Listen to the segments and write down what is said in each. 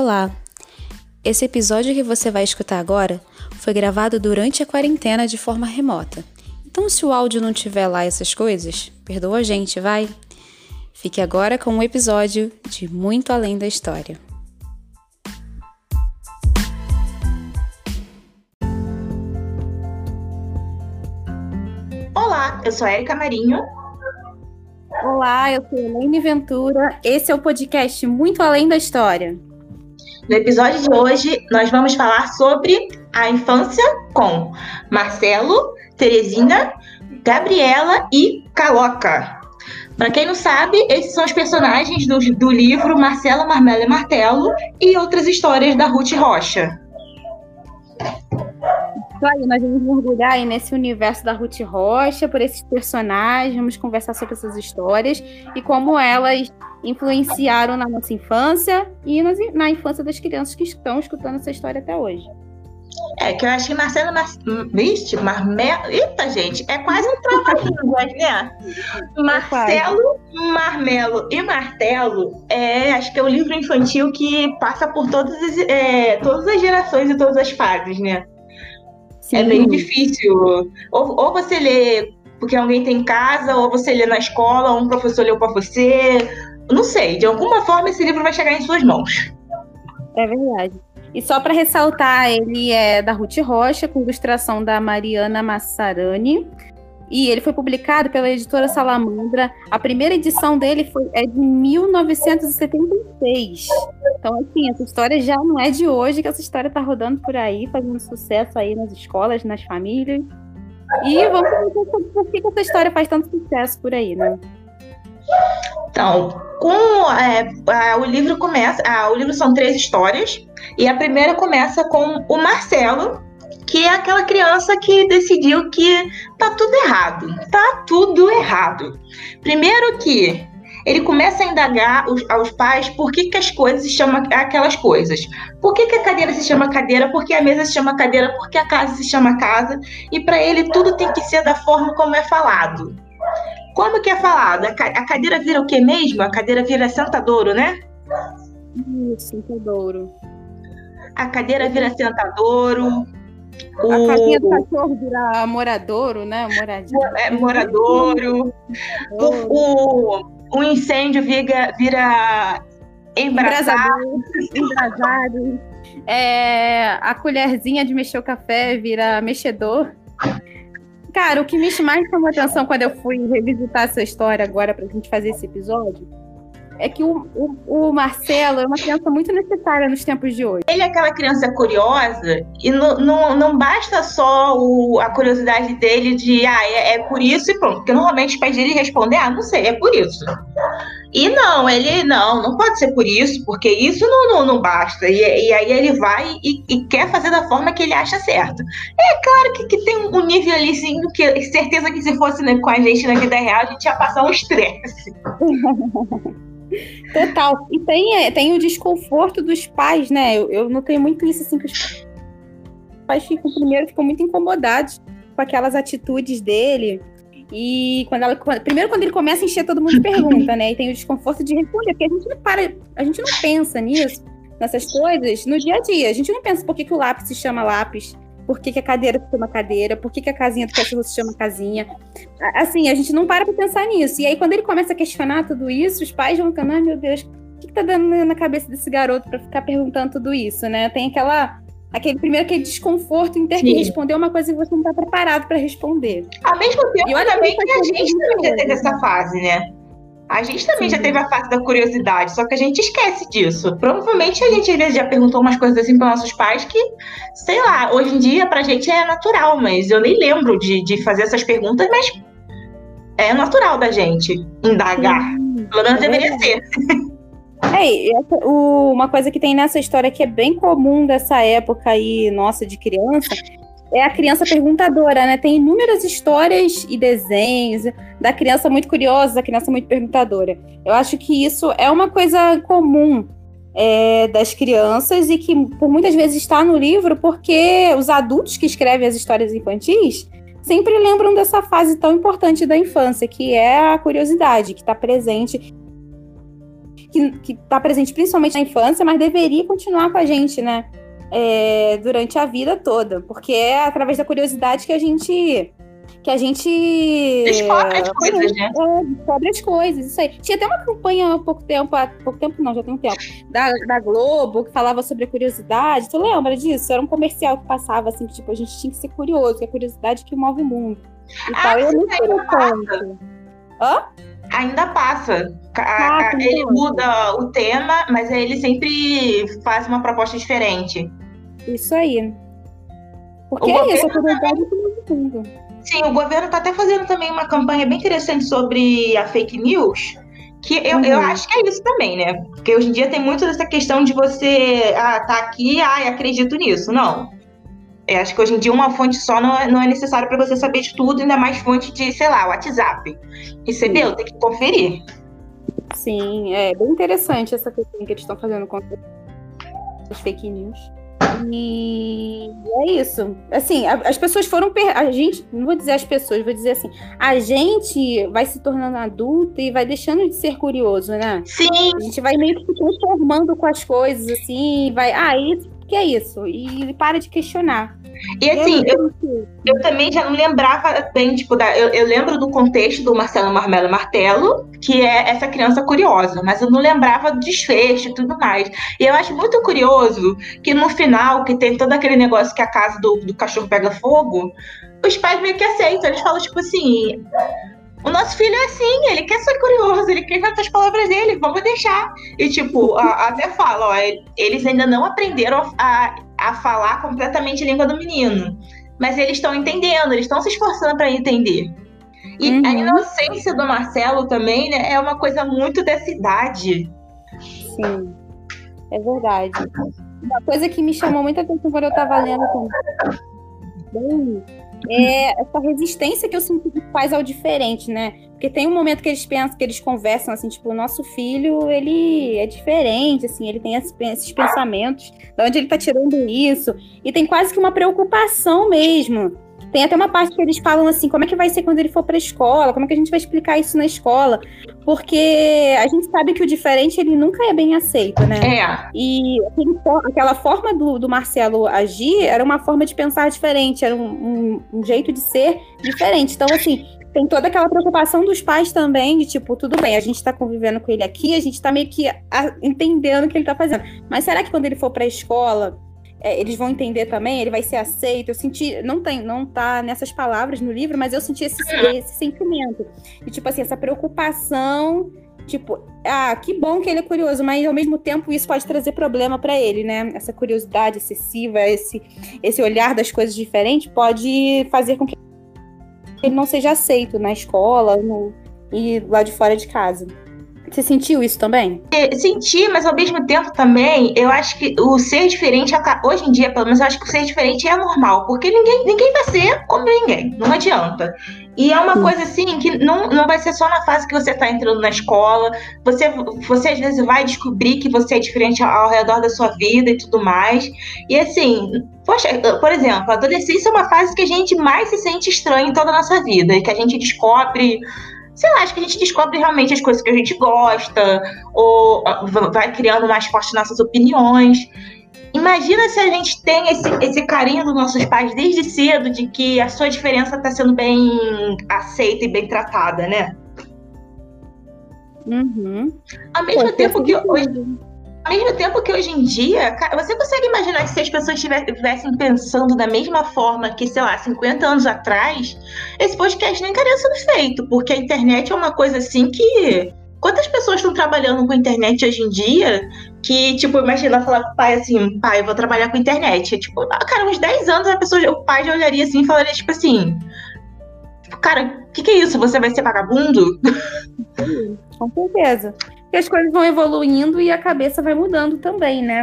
Olá! Esse episódio que você vai escutar agora foi gravado durante a quarentena de forma remota. Então, se o áudio não tiver lá essas coisas, perdoa a gente, vai? Fique agora com um episódio de Muito Além da História. Olá, eu sou a Erika Marinho. Olá, eu sou Elaine Ventura. Esse é o podcast Muito Além da História. No episódio de hoje, nós vamos falar sobre a infância com Marcelo, Teresina, Gabriela e Caloca. Para quem não sabe, esses são os personagens do, do livro Marcelo, Marmelo e Martelo e outras histórias da Ruth Rocha. Isso aí, nós vamos mergulhar aí nesse universo da Ruth Rocha, por esses personagens, vamos conversar sobre essas histórias e como elas influenciaram na nossa infância e na infância das crianças que estão escutando essa história até hoje. É, que eu acho que Marcelo Mar... Vixe, Marmelo. Eita, gente, é quase um trava-línguas, né? É Marcelo, Marmelo e Martelo é, acho que é um livro infantil que passa por todas as, é, todas as gerações e todas as fases, né? Sim. É bem difícil. Ou, ou você lê porque alguém tem em casa, ou você lê na escola, ou um professor leu para você. Não sei, de alguma forma esse livro vai chegar em suas mãos. É verdade. E só para ressaltar, ele é da Ruth Rocha, com ilustração da Mariana Massarani. E ele foi publicado pela editora Salamandra. A primeira edição dele foi, é de 1976. Então, assim, essa história já não é de hoje, que essa história está rodando por aí, fazendo sucesso aí nas escolas, nas famílias. E vamos ver por que essa história faz tanto sucesso por aí, né? Então, com é, o livro começa, o livro são três histórias e a primeira começa com o Marcelo, que é aquela criança que decidiu que tá tudo errado, tá tudo errado. Primeiro que ele começa a indagar os, aos pais por que, que as coisas se chamam aquelas coisas. Por que, que a cadeira se chama cadeira? Por que a mesa se chama cadeira? Por que a casa se chama casa? E para ele tudo tem que ser da forma como é falado. Como que é falado? A cadeira vira o que mesmo? A cadeira vira sentadouro, né? Isso, sentadouro. A cadeira vira sentadouro. O... A casinha do cachorro vira moradouro, né? Moradinho. É, moradouro. O, o, o incêndio vira, vira embrasado. embrasado. É, a colherzinha de mexer o café vira mexedor. Cara, o que me mais chamou atenção quando eu fui revisitar essa história agora pra gente fazer esse episódio é que o, o, o, Marcelo é uma criança muito necessária nos tempos de hoje. Ele é aquela criança curiosa e não, não, não basta só o, a curiosidade dele de, ah, é, é, por isso e pronto. Porque normalmente os pais dele respondem, ah, não sei, é por isso. E não, ele não, não pode ser por isso, porque isso não, não, não basta. E, e aí ele vai e, e, quer fazer da forma que ele acha certo. É claro que, que tem um nível ali, sim, que certeza que se fosse né, com a gente na vida real, a gente ia passar um estresse. Total. E tem, é, tem o desconforto dos pais, né? Eu, eu notei muito isso, assim, que os pais ficam, primeiro, ficam muito incomodados com aquelas atitudes dele. E quando ela. Primeiro, quando ele começa a encher todo mundo pergunta, né? E tem o desconforto de responder, porque a gente não para, a gente não pensa nisso, nessas coisas, no dia a dia. A gente não pensa por que, que o lápis se chama lápis por que, que a cadeira se chama cadeira, por que, que a casinha do cachorro se chama casinha. Assim, a gente não para pra pensar nisso. E aí, quando ele começa a questionar tudo isso, os pais vão ficando, ai meu Deus, o que, que tá dando na cabeça desse garoto para ficar perguntando tudo isso, né? Tem aquela. Aquele primeiro aquele desconforto em ter Sim. que responder uma coisa que você não está preparado para responder. Ao mesmo tempo, e olha também que a gente também já teve essa fase, né? A gente também Sim. já teve a fase da curiosidade, só que a gente esquece disso. Provavelmente a gente às vezes já perguntou umas coisas assim para nossos pais que, sei lá, hoje em dia pra gente é natural, mas eu nem lembro de, de fazer essas perguntas, mas é natural da gente indagar. Sim. Pelo menos é deveria ser. É, uma coisa que tem nessa história que é bem comum dessa época aí, nossa, de criança, é a criança perguntadora, né? Tem inúmeras histórias e desenhos da criança muito curiosa, da criança muito perguntadora. Eu acho que isso é uma coisa comum é, das crianças e que por muitas vezes está no livro porque os adultos que escrevem as histórias infantis sempre lembram dessa fase tão importante da infância, que é a curiosidade, que está presente que, que tá presente principalmente na infância, mas deveria continuar com a gente, né? É, durante a vida toda, porque é através da curiosidade que a gente que a gente. Descobre as coisas, né? É, descobre as coisas, isso aí. Tinha até uma campanha há pouco tempo, há pouco tempo não, já tem um tempo, da, da Globo, que falava sobre a curiosidade. Tu lembra disso? Era um comercial que passava assim, que tipo, a gente tinha que ser curioso, que é a curiosidade que move o mundo. E ah, tal. E é muito interessante. Hã? Ainda passa. Ah, ele muda o tema, mas ele sempre faz uma proposta diferente. Isso aí. Porque o é isso, a curiosidade o mundo. Sim, o governo está até fazendo também uma campanha bem interessante sobre a fake news. Que eu, uhum. eu acho que é isso também, né? Porque hoje em dia tem muito dessa questão de você, ah, tá aqui, ah, acredito nisso. Não. Eu acho que hoje em dia uma fonte só não é, não é necessário para você saber de tudo, ainda mais fonte de, sei lá, WhatsApp. Recebeu? Sim. Tem que conferir. Sim, é bem interessante essa questão que eles estão fazendo contra as fake news. E é isso. Assim, as pessoas foram. Per... A gente, não vou dizer as pessoas, vou dizer assim: a gente vai se tornando adulta e vai deixando de ser curioso, né? Sim. A gente vai meio que se transformando com as coisas, assim, vai. Ah, isso, que é isso? E para de questionar. E assim, eu, eu também já não lembrava bem, tipo, da, eu, eu lembro do contexto do Marcelo Marmelo Martelo, que é essa criança curiosa, mas eu não lembrava do desfecho e tudo mais. E eu acho muito curioso que no final, que tem todo aquele negócio que a casa do, do cachorro pega fogo, os pais meio que aceitam. Eles falam, tipo assim. O nosso filho é assim, ele quer ser curioso, ele quer cantar as palavras dele, vamos deixar. E, tipo, a, até fala, ó, eles ainda não aprenderam a, a falar completamente a língua do menino. Mas eles estão entendendo, eles estão se esforçando para entender. E uhum. a inocência do Marcelo também, né, é uma coisa muito dessa idade. Sim, é verdade. Uma coisa que me chamou muita atenção quando eu estava lendo também é essa resistência que eu sinto que faz ao diferente, né? Porque tem um momento que eles pensam, que eles conversam assim, tipo, o nosso filho, ele é diferente, assim, ele tem esses pensamentos, de onde ele tá tirando isso? E tem quase que uma preocupação mesmo tem até uma parte que eles falam assim, como é que vai ser quando ele for para a escola? Como é que a gente vai explicar isso na escola? Porque a gente sabe que o diferente ele nunca é bem aceito, né? É. E aquela forma do, do Marcelo agir era uma forma de pensar diferente, era um, um, um jeito de ser diferente. Então, assim, tem toda aquela preocupação dos pais também, de tipo, tudo bem, a gente tá convivendo com ele aqui, a gente tá meio que entendendo o que ele tá fazendo. Mas será que quando ele for pra escola, é, eles vão entender também, ele vai ser aceito. Eu senti, não tem, não tá nessas palavras no livro, mas eu senti esse, esse sentimento. E, tipo assim, essa preocupação, tipo, ah, que bom que ele é curioso, mas ao mesmo tempo isso pode trazer problema para ele, né? Essa curiosidade excessiva, esse, esse olhar das coisas diferentes pode fazer com que ele não seja aceito na escola no, e lá de fora de casa. Você sentiu isso também? É, senti, mas ao mesmo tempo também, eu acho que o ser diferente, hoje em dia, pelo menos, eu acho que o ser diferente é normal, porque ninguém, ninguém vai ser como ninguém, não adianta. E é uma Sim. coisa assim que não, não vai ser só na fase que você está entrando na escola, você, você às vezes vai descobrir que você é diferente ao, ao redor da sua vida e tudo mais. E assim, poxa, por exemplo, a adolescência é uma fase que a gente mais se sente estranho em toda a nossa vida, e que a gente descobre sei lá, acho que a gente descobre realmente as coisas que a gente gosta, ou ah, vai criando mais forte nossas opiniões. Imagina se a gente tem esse, esse carinho dos nossos pais desde cedo, de que a sua diferença está sendo bem aceita e bem tratada, né? Uhum. Ao mesmo Pô, tempo que hoje, ao mesmo tempo que hoje em dia, você consegue imaginar que se as pessoas estivessem pensando da mesma forma que, sei lá, 50 anos atrás, esse podcast nem estaria sendo feito, porque a internet é uma coisa assim que. Quantas pessoas estão trabalhando com internet hoje em dia que, tipo, imagina falar pro pai assim, pai, eu vou trabalhar com internet. Tipo, ah, cara, uns 10 anos a pessoa, o pai já olharia assim e falaria, tipo assim, cara, o que, que é isso? Você vai ser vagabundo? Com certeza que as coisas vão evoluindo e a cabeça vai mudando também, né?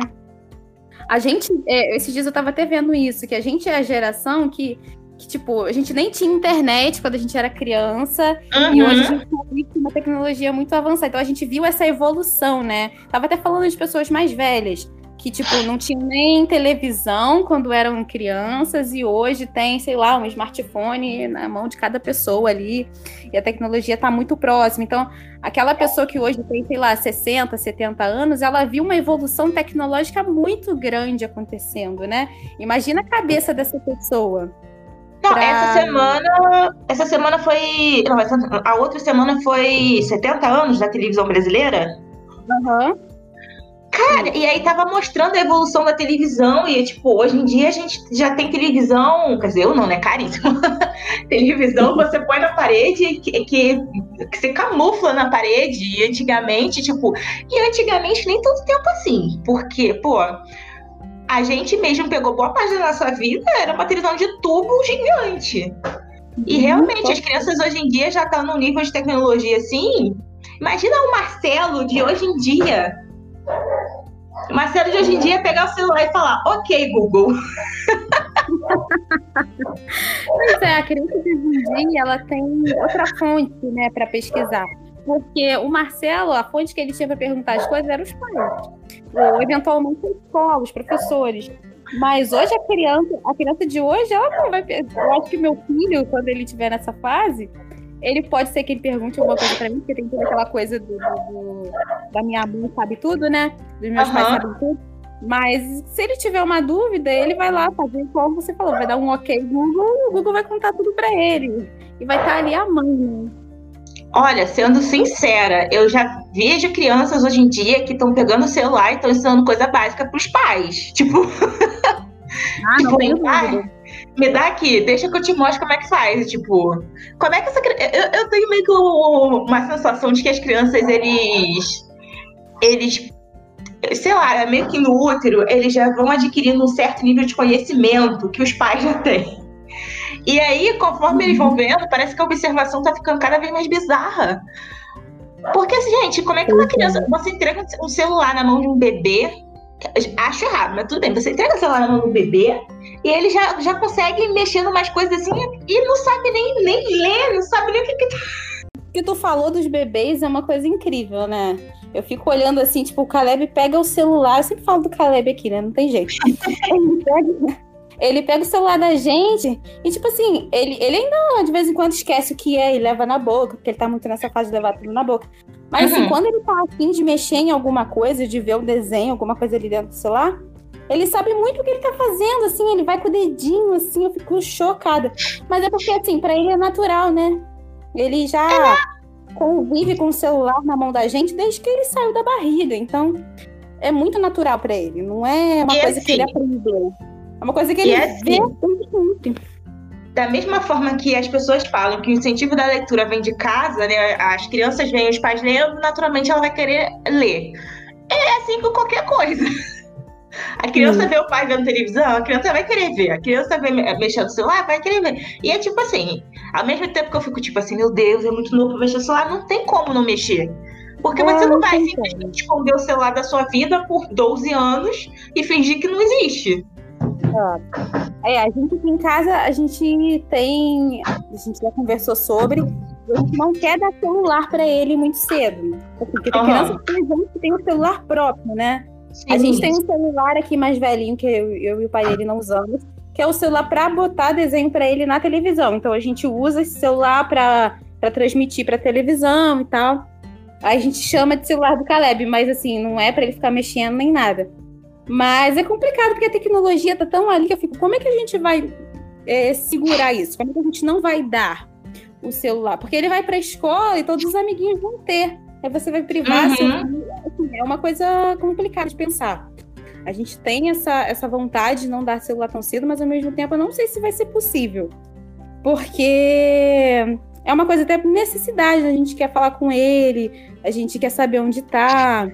A gente, é, esses dias eu tava até vendo isso, que a gente é a geração que, que tipo, a gente nem tinha internet quando a gente era criança, uhum. e hoje a gente tem uma tecnologia muito avançada. Então a gente viu essa evolução, né? Tava até falando de pessoas mais velhas que, tipo, não tinham nem televisão quando eram crianças e hoje tem, sei lá, um smartphone na mão de cada pessoa ali. e a tecnologia está muito próxima. Então, aquela pessoa que hoje tem, sei lá, 60, 70 anos, ela viu uma evolução tecnológica muito grande acontecendo, né? Imagina a cabeça dessa pessoa. Não, pra... essa semana. Essa semana foi. Não, essa, a outra semana foi 70 anos da televisão brasileira. Aham. Uhum. Cara, e aí tava mostrando a evolução da televisão e, tipo, hoje em dia a gente já tem televisão, quer dizer, eu não, né? Caríssimo. televisão você põe na parede que, que, que você camufla na parede. E antigamente, tipo, e antigamente nem tanto tempo assim. Porque, pô, a gente mesmo pegou boa parte da nossa vida, era uma televisão de tubo gigante. E uhum. realmente, as crianças hoje em dia já estão num nível de tecnologia assim. Imagina o Marcelo de hoje em dia Marcelo de hoje em dia é pegar o celular e falar, ok, Google. Pois é, a criança de hoje em dia ela tem outra fonte, né, para pesquisar. Porque o Marcelo, a fonte que ele tinha para perguntar as coisas eram os pais. Ou eventualmente a escola, os professores. Mas hoje a criança, a criança de hoje, ela não vai. Eu acho que meu filho, quando ele estiver nessa fase, ele pode ser que ele pergunte alguma coisa pra mim, porque tem toda aquela coisa do, do, da minha mãe sabe tudo, né? Dos meus uhum. pais sabem tudo. Mas se ele tiver uma dúvida, ele vai lá fazer como você falou, vai dar um ok Google e o Google vai contar tudo para ele. E vai estar tá ali a mãe, né? Olha, sendo sincera, eu já vejo crianças hoje em dia que estão pegando o celular e estão ensinando coisa básica para os pais. Tipo. Ah, não tipo, tenho dúvida me dá aqui, deixa que eu te mostro como é que faz. Tipo, como é que essa eu, eu tenho meio que uma sensação de que as crianças, eles. Eles. Sei lá, é meio que no útero, eles já vão adquirindo um certo nível de conhecimento que os pais já têm. E aí, conforme eles vão vendo, parece que a observação tá ficando cada vez mais bizarra. Porque, gente, como é que uma criança. Você entrega um celular na mão de um bebê Acho errado, mas tudo bem. Você entrega o celular na mão do bebê e ele já, já consegue mexer em umas coisas assim e não sabe nem, nem ler, não sabe nem o que, que tá. O que tu falou dos bebês é uma coisa incrível, né? Eu fico olhando assim, tipo, o Caleb pega o celular. Eu sempre falo do Caleb aqui, né? Não tem jeito. ele, pega, ele pega o celular da gente e, tipo assim, ele, ele ainda de vez em quando esquece o que é e leva na boca, porque ele tá muito nessa fase de levar tudo na boca. Mas assim, uhum. assim, quando ele tá afim de mexer em alguma coisa, de ver o desenho, alguma coisa ali dentro do celular, ele sabe muito o que ele tá fazendo, assim, ele vai com o dedinho, assim, eu fico chocada. Mas é porque, assim, pra ele é natural, né? Ele já convive com o celular na mão da gente desde que ele saiu da barriga. Então, é muito natural para ele. Não é uma e coisa assim, que ele assim aprendeu. É uma coisa que ele assim, vê muito da mesma forma que as pessoas falam que o incentivo da leitura vem de casa, né? As crianças veem os pais lendo, naturalmente ela vai querer ler. É assim com qualquer coisa. A criança vê o pai vendo televisão, a criança vai querer ver. A criança vê mexendo no celular, vai querer ver. E é tipo assim, ao mesmo tempo que eu fico tipo assim, meu Deus, é muito novo pra mexer no celular, não tem como não mexer. Porque é, você não vai simplesmente esconder o celular da sua vida por 12 anos e fingir que não existe. É, a gente aqui em casa, a gente tem. A gente já conversou sobre. A gente não quer dar celular para ele muito cedo. Porque tem uhum. criança que tem um celular próprio, né? Sim. A gente tem um celular aqui mais velhinho, que eu, eu e o pai dele não usamos, que é o celular para botar desenho para ele na televisão. Então a gente usa esse celular para transmitir para televisão e tal. A gente chama de celular do Caleb, mas assim, não é para ele ficar mexendo nem nada. Mas é complicado porque a tecnologia tá tão ali que eu fico, como é que a gente vai é, segurar isso? Como é que a gente não vai dar o celular? Porque ele vai para a escola e todos os amiguinhos vão ter. Aí você vai privar uhum. seu assim, É uma coisa complicada de pensar. A gente tem essa, essa vontade de não dar celular tão cedo, mas ao mesmo tempo eu não sei se vai ser possível. Porque é uma coisa até necessidade, a gente quer falar com ele, a gente quer saber onde está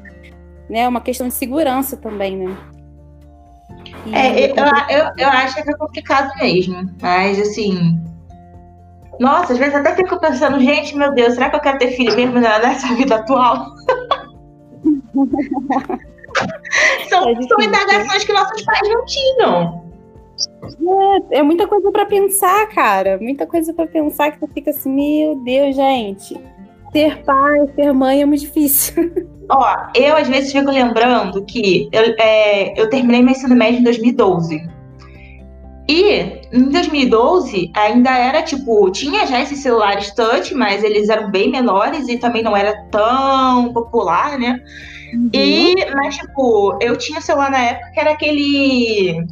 né? Uma questão de segurança também, né? E é, eu, eu, eu acho que é complicado mesmo, mas assim. Nossa, às vezes até fico pensando, gente, meu Deus, será que eu quero ter filho mesmo nessa vida atual? são, é são indagações que nossos pais não tinham. É, é muita coisa para pensar, cara. Muita coisa para pensar que tu fica assim, meu Deus, gente. Ter pai, ter mãe é muito difícil. Ó, eu às vezes fico lembrando que eu, é, eu terminei meu ensino médio em 2012. E em 2012 ainda era tipo, tinha já esses celulares touch, mas eles eram bem menores e também não era tão popular, né? Uhum. E, mas tipo, eu tinha celular na época que era aquele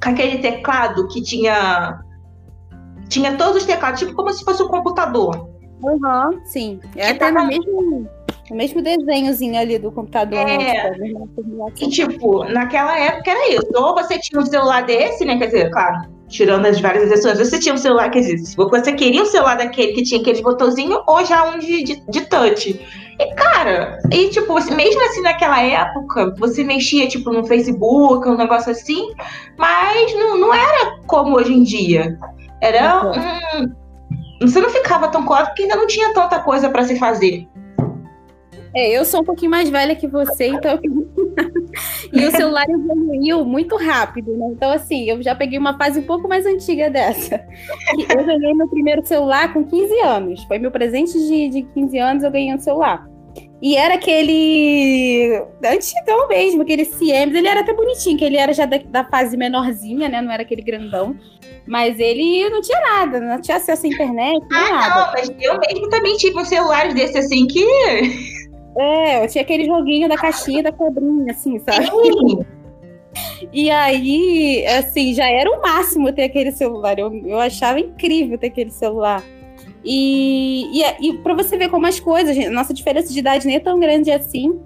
aquele teclado que tinha tinha todos os teclados, tipo como se fosse um computador. Uhum, sim. É até no mesmo o mesmo desenhozinho ali do computador. É. Né? E, tipo, naquela época era isso. Ou você tinha um celular desse, né? Quer dizer, claro, tirando as várias exceções, você tinha um celular, dizer, se você queria um celular daquele que tinha aquele botãozinho, ou já um de, de, de touch. E, cara, e tipo, mesmo assim naquela época, você mexia, tipo, no Facebook, um negócio assim, mas não, não era como hoje em dia. Era um. Você não ficava tão claro porque ainda não tinha tanta coisa para se fazer. É, eu sou um pouquinho mais velha que você, então. e o celular evoluiu muito rápido, né? Então, assim, eu já peguei uma fase um pouco mais antiga dessa. Eu ganhei meu primeiro celular com 15 anos. Foi meu presente de, de 15 anos, eu ganhei um celular. E era aquele antigão mesmo, aquele Siemens. Ele era até bonitinho, que ele era já da, da, fase menorzinha, né? Não era aquele grandão. Mas ele não tinha nada, não tinha acesso à internet. Ah, nada. não, mas eu mesmo também tive um celular desse assim que é, eu tinha aquele joguinho da caixinha da cobrinha, assim, sabe? E aí, assim, já era o máximo ter aquele celular. Eu, eu achava incrível ter aquele celular. E, e, e para você ver como as coisas, nossa diferença de idade nem é tão grande assim.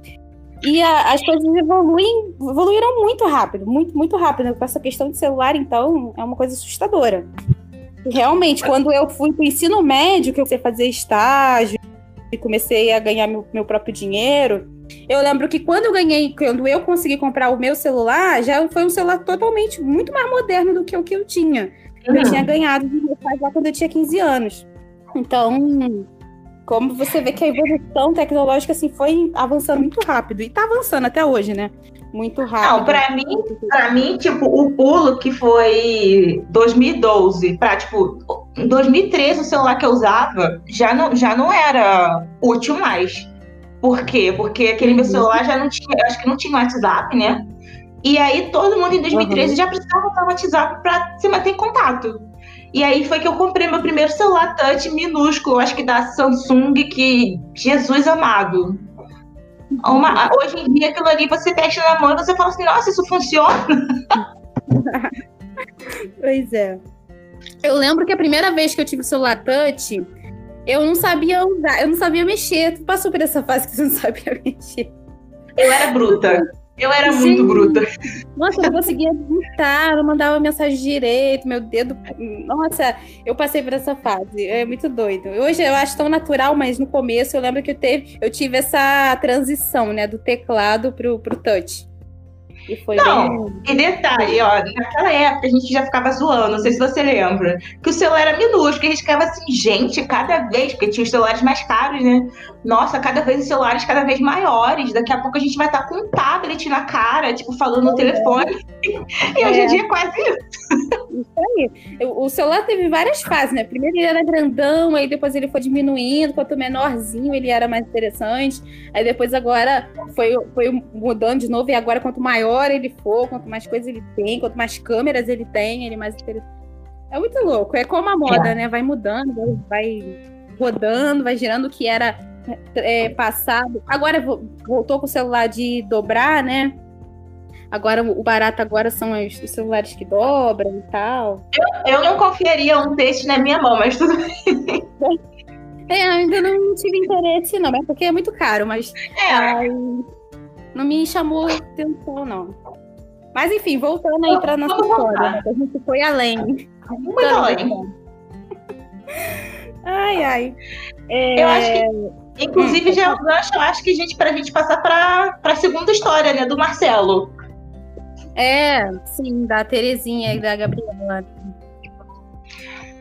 E a, as coisas evoluem, evoluíram muito rápido, muito, muito rápido. Com essa questão de celular, então, é uma coisa assustadora. Realmente, quando eu fui para o ensino médio, que eu comecei fazer estágio, e comecei a ganhar meu, meu próprio dinheiro, eu lembro que quando eu ganhei, quando eu consegui comprar o meu celular, já foi um celular totalmente muito mais moderno do que o que eu tinha. Uhum. Eu tinha ganhado de meu pai lá quando eu tinha 15 anos. Então, como você vê que a evolução tecnológica assim foi avançando muito rápido e está avançando até hoje, né? Muito rápido. Não, para mim, para mim, tipo, o pulo que foi 2012 para tipo em 2013 o celular que eu usava já não, já não era útil mais. Por quê? Porque aquele meu uhum. celular já não tinha, acho que não tinha WhatsApp, né? E aí todo mundo em 2013 uhum. já precisava usar o WhatsApp para se manter em contato. E aí foi que eu comprei meu primeiro celular touch minúsculo, acho que da Samsung, que Jesus amado. Uma, hoje em dia aquilo ali você testa na mão e você fala assim, nossa, isso funciona. pois é. Eu lembro que a primeira vez que eu tive o celular touch, eu não sabia usar, eu não sabia mexer. Tu passou por essa fase que você não sabia mexer. Eu era bruta. Eu era Sim. muito bruta. Nossa, eu não conseguia digitar, não mandava mensagem direito, meu dedo. Nossa, eu passei por essa fase. É muito doido. Hoje eu acho tão natural, mas no começo eu lembro que eu, teve, eu tive essa transição, né, do teclado pro, pro touch. E foi não, bem... e detalhe, ó, naquela época a gente já ficava zoando, não sei se você lembra, que o celular era minúsculo, a gente ficava assim, gente, cada vez, porque tinha os celulares mais caros, né? Nossa, cada vez os celulares cada vez maiores, daqui a pouco a gente vai estar com um tablet na cara, tipo, falando no é. telefone. E hoje em é. dia é quase isso. Isso aí. O celular teve várias fases, né? Primeiro ele era grandão, aí depois ele foi diminuindo, quanto menorzinho ele era mais interessante. Aí depois agora foi, foi mudando de novo, e agora quanto maior maior ele for, quanto mais coisas ele tem, quanto mais câmeras ele tem, ele mais interessante. É muito louco. É como a moda, é. né? Vai mudando, vai rodando, vai girando o que era é, passado. Agora voltou com o celular de dobrar, né? Agora o barato agora são os, os celulares que dobram e tal. Eu, eu não confiaria um desse na minha mão, mas tudo bem. É, ainda não tive interesse, não, é porque é muito caro, mas. É. Ai, não me chamou atenção, não. Mas enfim, voltando aí para nossa história, né, a gente foi além. Muito além. Ai, ai. É... Eu acho que, inclusive, hum, já é um gancho, eu acho que a gente, pra gente passar para a segunda história, né, do Marcelo. É, sim, da Terezinha e da Gabriela.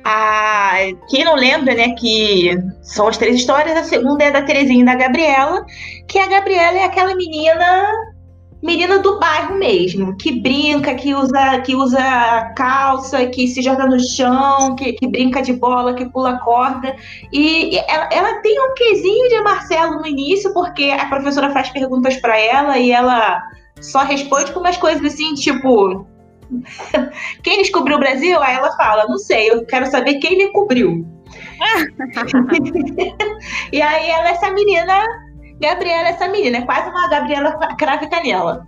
Ah, quem não lembra, né, que são as três histórias, a segunda é da Terezinha e da Gabriela, que a Gabriela é aquela menina menina do bairro mesmo, que brinca, que usa, que usa calça, que se joga no chão, que, que brinca de bola, que pula corda. E ela, ela tem um quesinho de Marcelo no início, porque a professora faz perguntas para ela e ela só responde com umas coisas assim, tipo, Quem descobriu o Brasil? Aí ela fala, não sei, eu quero saber quem me cobriu. e aí ela é essa menina, Gabriela, essa menina, é quase uma Gabriela crave canela.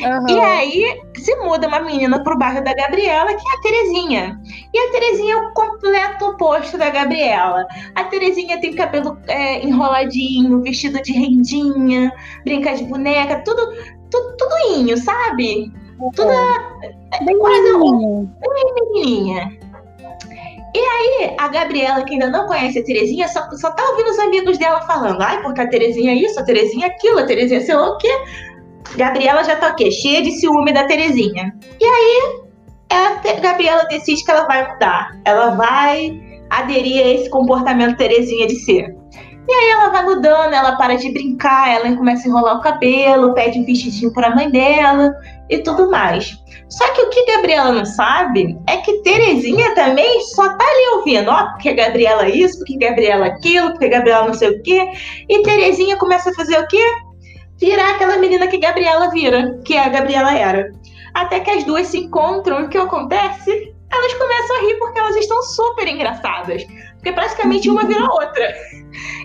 Uhum. E aí se muda uma menina pro bairro da Gabriela, que é a Terezinha. E a Terezinha é o completo oposto da Gabriela. A Terezinha tem cabelo é, enroladinho, vestido de rendinha, brinca de boneca, tudo, tudo, tudo inho, sabe? Tudo é, bem quase um, bem menininha. E aí, a Gabriela, que ainda não conhece a Terezinha, só, só tá ouvindo os amigos dela falando, ai, porque a Terezinha é isso, a Terezinha é aquilo, a Terezinha sei lá o quê. Gabriela já tá o quê? Cheia de ciúme da Terezinha. E aí, a Gabriela decide que ela vai mudar. Ela vai aderir a esse comportamento Terezinha de ser. E aí ela vai mudando, ela para de brincar, ela começa a enrolar o cabelo, pede um vestidinho para a mãe dela e tudo mais. Só que o que Gabriela não sabe é que Terezinha também só tá ali ouvindo, ó, porque a Gabriela isso, porque a Gabriela aquilo, porque a Gabriela não sei o quê. E Terezinha começa a fazer o quê? virar aquela menina que Gabriela vira, que a Gabriela era. Até que as duas se encontram, o que acontece? Elas começam a rir porque elas estão super engraçadas. Porque praticamente uma vira outra.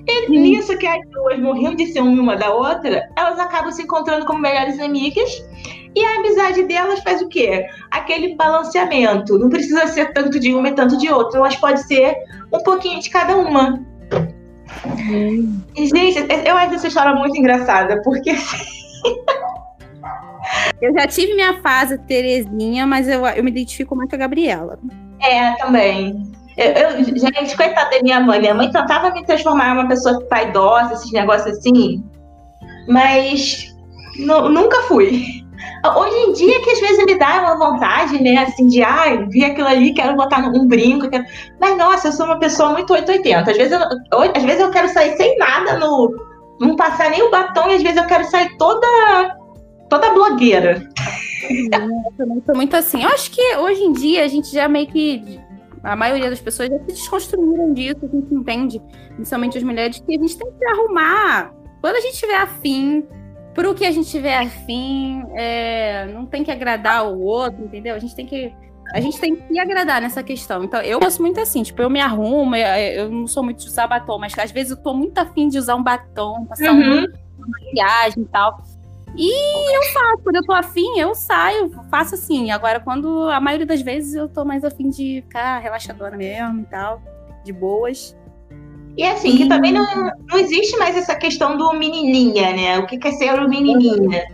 E nisso que as duas morriam de ser uma da outra, elas acabam se encontrando como melhores amigas. E a amizade delas faz o quê? Aquele balanceamento. Não precisa ser tanto de uma e tanto de outra. Elas podem ser um pouquinho de cada uma. E, gente, eu acho essa história muito engraçada, porque. eu já tive minha fase Terezinha, mas eu, eu me identifico muito com a Gabriela. É, também. Eu, eu, gente, coitada da minha mãe. Minha mãe tentava me transformar em uma pessoa vaidosa, esses negócios assim. Mas nunca fui. Hoje em dia que às vezes me dá uma vontade, né, assim, de, ai, vi aquilo ali, quero botar um brinco. Quero... Mas, nossa, eu sou uma pessoa muito 880. Às vezes eu, às vezes eu quero sair sem nada, no, não passar nem o batom, e às vezes eu quero sair toda, toda blogueira. Eu sou muito assim. Eu acho que hoje em dia a gente já meio que. A maioria das pessoas já se desconstruíram disso, a gente entende, principalmente as mulheres, que a gente tem que se arrumar quando a gente tiver afim, pro que a gente tiver afim, é, não tem que agradar o outro, entendeu? A gente tem que a gente tem que agradar nessa questão. Então, eu penso muito assim, tipo, eu me arrumo, eu, eu não sou muito de usar batom, mas às vezes eu tô muito afim de usar um batom, passar uhum. uma maquiagem e tal. E eu faço, quando eu tô afim, eu saio, faço assim. Agora, quando a maioria das vezes eu tô mais afim de ficar relaxadora mesmo e tal, de boas. E assim, que também não, não existe mais essa questão do menininha, né? O que é ser o menininha?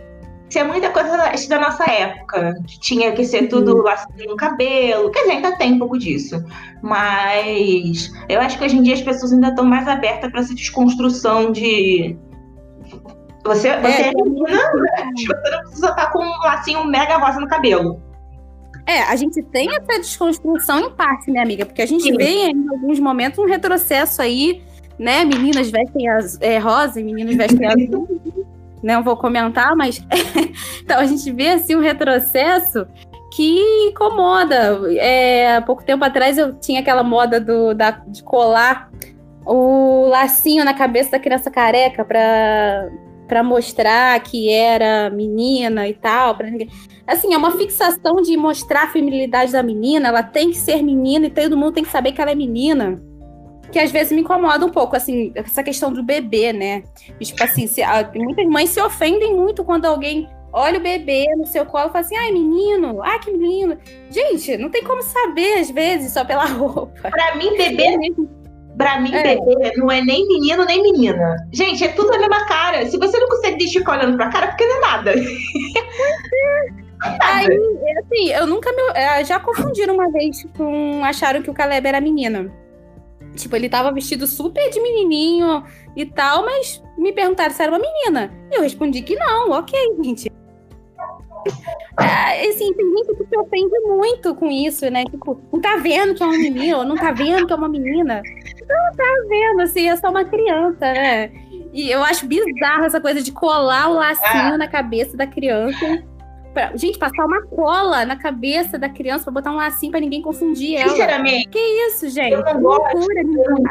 Isso é muita coisa da, da nossa época, que tinha que ser tudo lacinho no cabelo. Quer dizer, ainda tem um pouco disso. Mas eu acho que hoje em dia as pessoas ainda estão mais abertas para essa desconstrução de. Você, você é, é menina, você não precisa estar com um lacinho mega rosa no cabelo. É, a gente tem essa desconstrução em parte, né, amiga? Porque a gente Sim. vê em alguns momentos um retrocesso aí, né? Meninas vestem as, é, rosa e meninos vestem azul. Não vou comentar, mas. então a gente vê assim um retrocesso que incomoda. É, há pouco tempo atrás eu tinha aquela moda do, da, de colar o lacinho na cabeça da criança careca para para mostrar que era menina e tal, para ninguém. Assim, é uma fixação de mostrar a feminilidade da menina, ela tem que ser menina e todo mundo tem que saber que ela é menina. Que às vezes me incomoda um pouco, assim, essa questão do bebê, né? Tipo assim, se, muitas mães se ofendem muito quando alguém olha o bebê no seu colo e fala assim, ai, menino, ai, que menino. Gente, não tem como saber, às vezes, só pela roupa. Pra mim, bebê é Pra mim, é. bebê não é nem menino nem menina. Gente, é tudo a mesma cara. Se você não consegue deixar olhando pra cara, porque não é nada. Aí, assim, eu nunca me. É, já confundiram uma vez com. Acharam que o Caleb era menina. Tipo, ele tava vestido super de menininho e tal, mas me perguntaram se era uma menina. Eu respondi que não, ok, gente. É, assim, tem gente que se ofende muito com isso, né? Tipo, não tá vendo que é uma menina, não tá vendo que é uma menina. Não tá vendo, assim, é só uma criança, né? E eu acho bizarro essa coisa de colar o lacinho ah. na cabeça da criança Pra, gente, passar uma cola na cabeça da criança pra botar um lacinho pra ninguém confundir ela. Sinceramente. Que isso, gente? Eu não gosto. Loucura,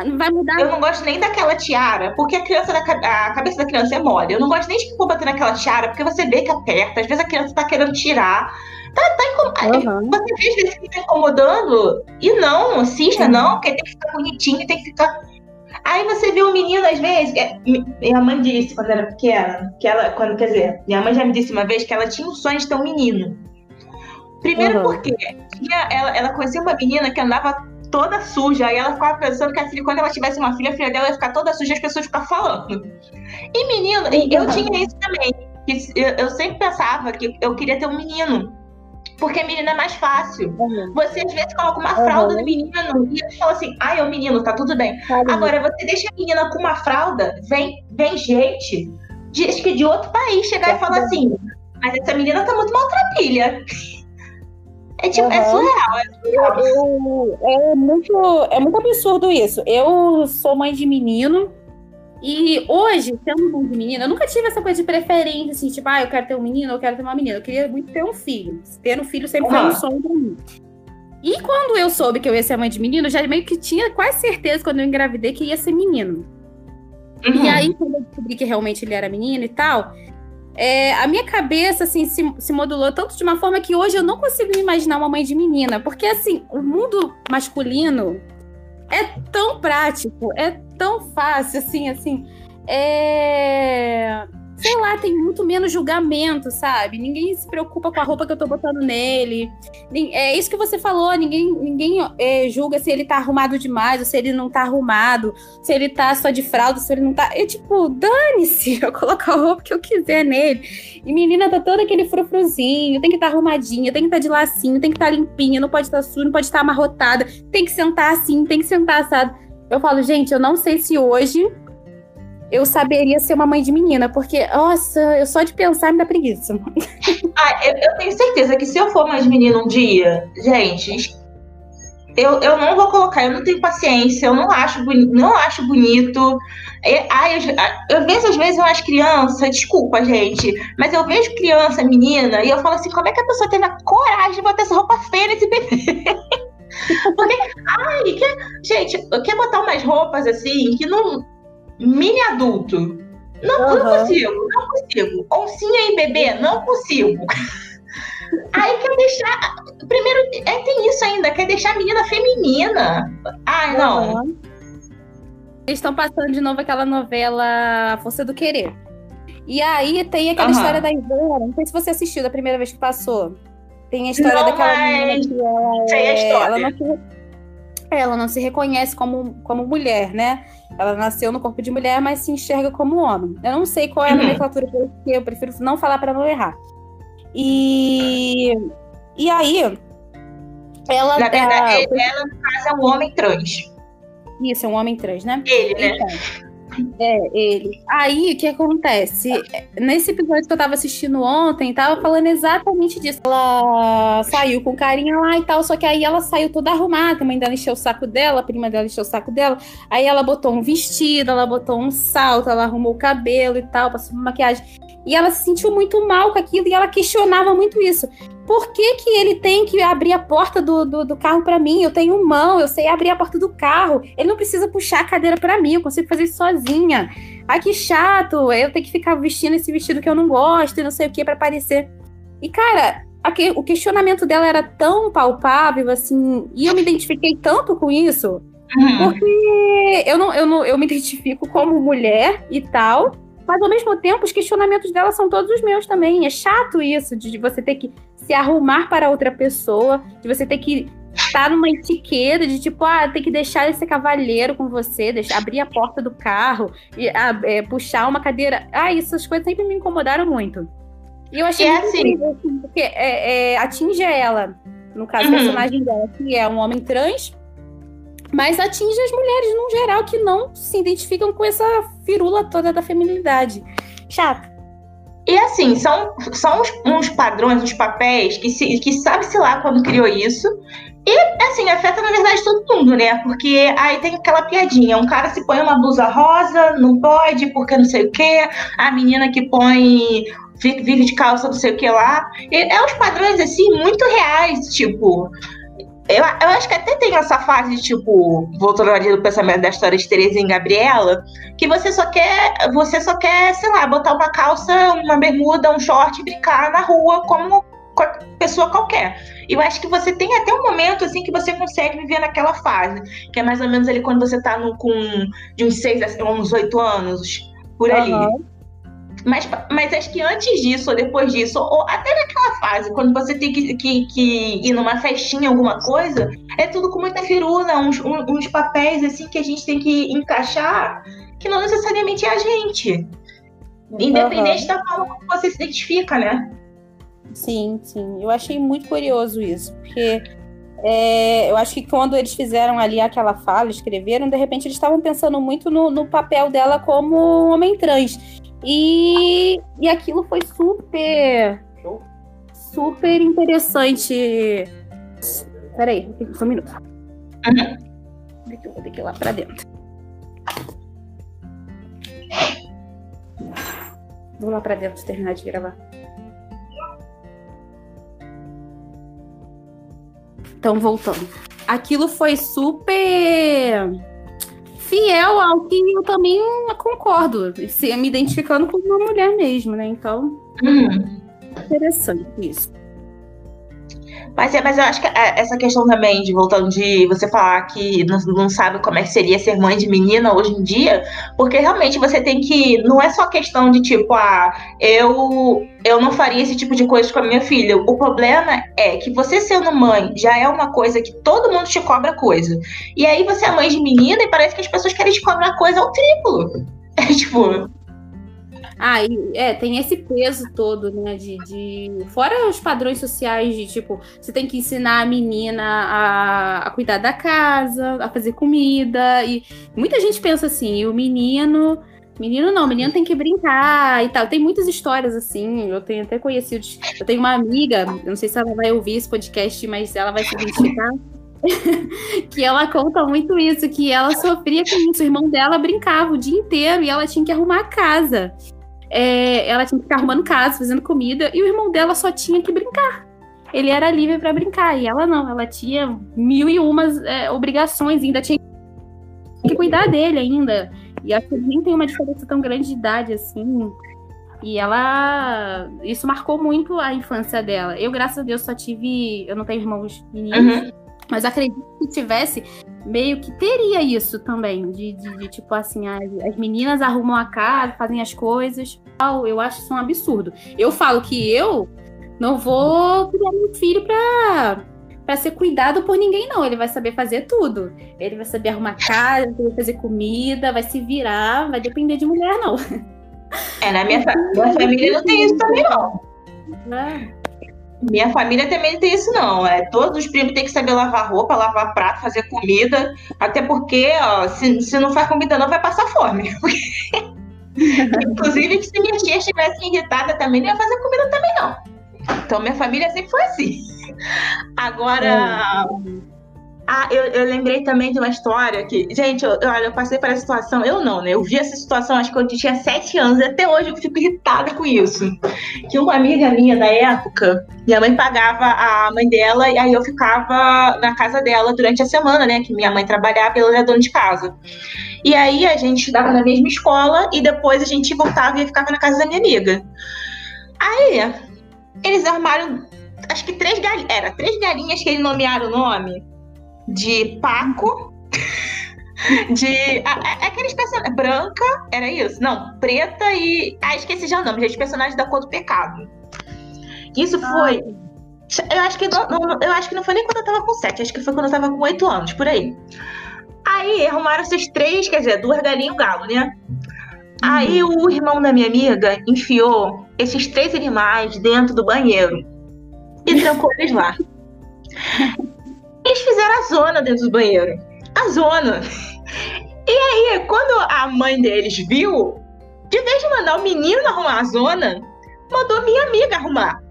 não vai mudar. Eu não gosto nem daquela tiara, porque a criança, a cabeça da criança é mole. Eu não gosto nem de que for bater naquela tiara, porque você vê que aperta. Às vezes a criança tá querendo tirar. Tá, tá incomodando. Uhum. Você vê vezes que tá incomodando e não, cisna não, porque tem que ficar bonitinho, tem que ficar. Aí você vê um menino, às vezes. É, minha mãe disse quando era pequena, que ela. Quando, quer dizer, minha mãe já me disse uma vez que ela tinha um sonho de ter um menino. Primeiro uhum. porque ela, ela conhecia uma menina que andava toda suja. Aí ela ficava pensando que a filha, quando ela tivesse uma filha, a filha dela ia ficar toda suja e as pessoas ficar falando. E menino, eu tinha isso também. Eu sempre pensava que eu queria ter um menino. Porque menino é mais fácil. Uhum. Você às vezes coloca uma uhum. fralda no menino e fala assim: ai, é o menino, tá tudo bem. Agora, você deixa a menina com uma fralda, vem, vem gente, de, acho que de outro país, chegar e falar assim: mas essa menina tá muito maltrapilha. É tipo, uhum. é surreal, é surreal. Eu, é, muito, é muito absurdo isso. Eu sou mãe de menino. E hoje, sendo de menino, eu nunca tive essa coisa de preferência, assim, tipo, ah, eu quero ter um menino, eu quero ter uma menina. Eu queria muito ter um filho. Ter um filho sempre uhum. foi um sonho pra mim. E quando eu soube que eu ia ser mãe de menino, eu já meio que tinha quase certeza, quando eu engravidei, que ia ser menino. Uhum. E aí, quando eu descobri que realmente ele era menino e tal, é, a minha cabeça assim se, se, modulou tanto de uma forma que hoje eu não consigo me imaginar uma mãe de menina, porque assim, o mundo masculino é tão prático, é tão fácil, assim, assim, é sei lá, tem muito menos julgamento, sabe? Ninguém se preocupa com a roupa que eu tô botando nele. É isso que você falou, ninguém, ninguém é, julga se ele tá arrumado demais, ou se ele não tá arrumado, se ele tá só de fralda, se ele não tá. É tipo, dane-se, eu coloco a roupa que eu quiser nele. E menina tá todo aquele frufruzinho, tem que estar tá arrumadinha, tem que estar tá de lacinho, tem que estar tá limpinha, não pode estar tá sujo, não pode estar tá amarrotada, tem que sentar assim, tem que sentar assado. Eu falo, gente, eu não sei se hoje eu saberia ser uma mãe de menina, porque, nossa, eu só de pensar me dá preguiça. Ah, eu, eu tenho certeza que se eu for mais menina um dia, gente, eu, eu não vou colocar, eu não tenho paciência, eu não acho, não acho bonito. ai, eu, eu vejo às vezes umas crianças, desculpa, gente, mas eu vejo criança, menina, e eu falo assim, como é que a pessoa teve a coragem de botar essa roupa feia nesse bebê? Porque, ai, quer, gente, quer botar umas roupas assim que não, mini adulto. Não, uhum. não consigo, não consigo. Oncinha e bebê, não consigo. Aí quer deixar. Primeiro, é, tem isso ainda, quer deixar a menina feminina. Ai, não. Uhum. Eles estão passando de novo aquela novela Força do Querer. E aí tem aquela uhum. história da Ivana. Não sei se você assistiu da primeira vez que passou. Tem a história não, daquela mas... menina que ela, Sei a história. ela não se, ela não se reconhece como, como mulher, né? Ela nasceu no corpo de mulher, mas se enxerga como homem. Eu não sei qual é a uhum. nomenclatura que eu prefiro não falar para não errar. E, e aí, ela. Na verdade, tá... ela, no caso, é um homem trans. Isso, é um homem trans, né? Ele, né? Então, é, ele. Aí, o que acontece? Nesse episódio que eu tava assistindo ontem, tava falando exatamente disso. Ela saiu com carinha lá e tal, só que aí ela saiu toda arrumada, a mãe dela encheu o saco dela, a prima dela encheu o saco dela. Aí ela botou um vestido, ela botou um salto, ela arrumou o cabelo e tal, passou maquiagem. E ela se sentiu muito mal com aquilo e ela questionava muito isso. Por que, que ele tem que abrir a porta do, do, do carro para mim? Eu tenho mão, eu sei abrir a porta do carro. Ele não precisa puxar a cadeira para mim, eu consigo fazer isso sozinha. Ai, que chato, eu tenho que ficar vestindo esse vestido que eu não gosto e não sei o que para parecer. E, cara, aqui, o questionamento dela era tão palpável, assim, e eu me identifiquei tanto com isso, uhum. porque eu não, eu não eu me identifico como mulher e tal, mas ao mesmo tempo, os questionamentos dela são todos os meus também. É chato isso, de você ter que se arrumar para outra pessoa, de você ter que estar numa etiqueta de tipo, ah, tem que deixar esse cavalheiro com você, deixar, abrir a porta do carro, e, ah, é, puxar uma cadeira. Ah, essas coisas sempre me incomodaram muito. E eu achei é assim. incrível, assim, porque é, é, atinge ela, no caso, uhum. o personagem dela, que é um homem trans, mas atinge as mulheres no geral que não se identificam com essa firula toda da feminilidade. Chato. E assim, são, são uns, uns padrões, uns papéis que, se, que sabe-se lá quando criou isso. E, assim, afeta, na verdade, todo mundo, né? Porque aí tem aquela piadinha: um cara se põe uma blusa rosa, não pode, porque não sei o quê. A menina que põe. vive de calça, não sei o que lá. E é uns padrões, assim, muito reais. Tipo, eu, eu acho que até tem essa fase, tipo, voltando ali do pensamento da história de Terezinha e Gabriela, que você só quer, você só quer, sei lá, botar uma calça, uma bermuda, um short e brincar na rua como pessoa qualquer. Eu acho que você tem até um momento assim que você consegue viver naquela fase, que é mais ou menos ali quando você tá no, com de uns 6 a uns 8 anos, por ali. Uhum. Mas, mas acho que antes disso, ou depois disso, ou até naquela fase, quando você tem que, que, que ir numa festinha, alguma coisa, é tudo com muita firula, uns, uns papéis assim que a gente tem que encaixar, que não necessariamente é a gente. Independente uhum. da forma como você se identifica, né? Sim, sim. Eu achei muito curioso isso, porque é, eu acho que quando eles fizeram ali aquela fala, escreveram, de repente eles estavam pensando muito no, no papel dela como homem trans. E, e aquilo foi super. Super interessante. Peraí, só um minuto. Uhum. Eu vou ter que ir lá pra dentro. Vou lá pra dentro terminar de gravar. Então, voltando. Aquilo foi super fiel ao que eu também concordo, se me identificando como uma mulher mesmo, né? Então, uhum. interessante isso. Mas, é, mas eu acho que é, essa questão também de voltando de você falar que não, não, sabe como é que seria ser mãe de menina hoje em dia, porque realmente você tem que. Não é só questão de tipo, ah, eu, eu não faria esse tipo de coisa com a minha filha. O problema é que você sendo mãe já é uma coisa que todo mundo te cobra coisa. E aí você é mãe de menina e parece que as pessoas querem te cobrar coisa ao triplo. É tipo. Ah, é, tem esse peso todo, né? De, de, Fora os padrões sociais de tipo, você tem que ensinar a menina a, a cuidar da casa, a fazer comida. E muita gente pensa assim, e o menino. Menino não, menino tem que brincar e tal. Tem muitas histórias assim, eu tenho até conhecidos. Eu tenho uma amiga, não sei se ela vai ouvir esse podcast, mas ela vai se identificar. que ela conta muito isso, que ela sofria com isso. O irmão dela brincava o dia inteiro e ela tinha que arrumar a casa é, ela tinha que ficar arrumando casa, fazendo comida, e o irmão dela só tinha que brincar. Ele era livre para brincar, e ela não, ela tinha mil e umas é, obrigações, ainda tinha que cuidar dele ainda. E acho que nem tem uma diferença tão grande de idade assim. E ela. Isso marcou muito a infância dela. Eu, graças a Deus, só tive. Eu não tenho irmãos meninos. Uhum. Mas acredito que tivesse, meio que teria isso também. De, de, de tipo assim, as, as, meninas arrumam a casa, fazem as coisas. Eu acho isso um absurdo. Eu falo que eu não vou criar meu filho pra, pra ser cuidado por ninguém, não. Ele vai saber fazer tudo. Ele vai saber arrumar casa, vai fazer comida, vai se virar, vai depender de mulher, não. É, na minha, minha família não tem isso também, não. É. Minha família também não tem isso, não. É, todos os primos têm que saber lavar roupa, lavar prato, fazer comida. Até porque, ó, se, se não faz comida, não vai passar fome. Inclusive, se minha tia estivesse irritada também, não ia fazer comida também, não. Então, minha família sempre foi assim. Agora. É. Ah, eu, eu, lembrei também de uma história que, gente, eu, olha, eu passei por essa situação, eu não, né? Eu vi essa situação, acho que eu tinha sete anos, até hoje eu fico irritada com isso. Que uma amiga minha da época, minha mãe pagava a mãe dela, e aí eu ficava na casa dela durante a semana, né? Que minha mãe trabalhava e ela era dona de casa. E aí a gente estudava na mesma escola, e depois a gente voltava e ficava na casa da minha amiga. Aí, eles armaram, acho que três galinhas, era três galinhas que eles nomearam o nome de Paco, de. A, aqueles personagens. Branca, era isso? Não, preta e. Ah, esqueci já o nome, gente. Personagens da cor do pecado. Isso ah. foi. Eu acho, que não, não, eu acho que não foi nem quando eu tava com sete, acho que foi quando eu tava com oito anos, por aí. Aí arrumaram esses três, quer dizer, duas galinhas e um galo, né? Aí uhum. o irmão da minha amiga enfiou esses três animais dentro do banheiro e trancou eles lá. Eles fizeram a zona dentro do banheiro. A zona. E aí, quando a mãe deles viu, de vez de mandar o menino arrumar a zona, mandou minha amiga arrumar.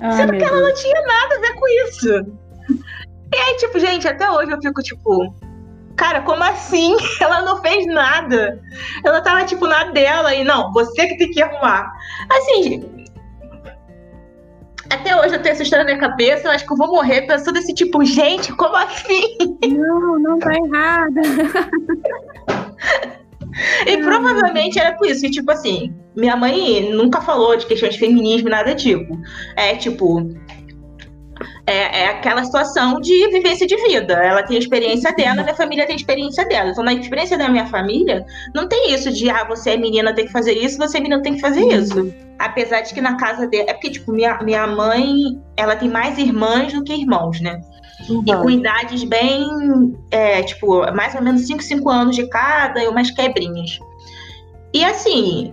Ah, Sendo que ela Deus. não tinha nada a ver com isso. E aí, tipo, gente, até hoje eu fico tipo. Cara, como assim? Ela não fez nada. Ela tava, tipo, na dela e não, você que tem que arrumar. Assim, até hoje eu tenho essa história na minha cabeça, eu acho que eu vou morrer pensando desse tipo, gente, como assim? Não, não tá errada. e provavelmente era por isso, que, tipo assim, minha mãe nunca falou de questão de feminismo, nada tipo. É tipo. É, é, aquela situação de vivência de vida. Ela tem a experiência dela, minha família tem a experiência dela. Então, na experiência da minha família, não tem isso de, ah, você é menina, tem que fazer isso, você é menina, tem que fazer isso. Apesar de que na casa dela. É porque, tipo, minha, minha mãe, ela tem mais irmãs do que irmãos, né? Uhum. E com idades bem, é, tipo, mais ou menos 5, 5 anos de cada e umas quebrinhas. E assim,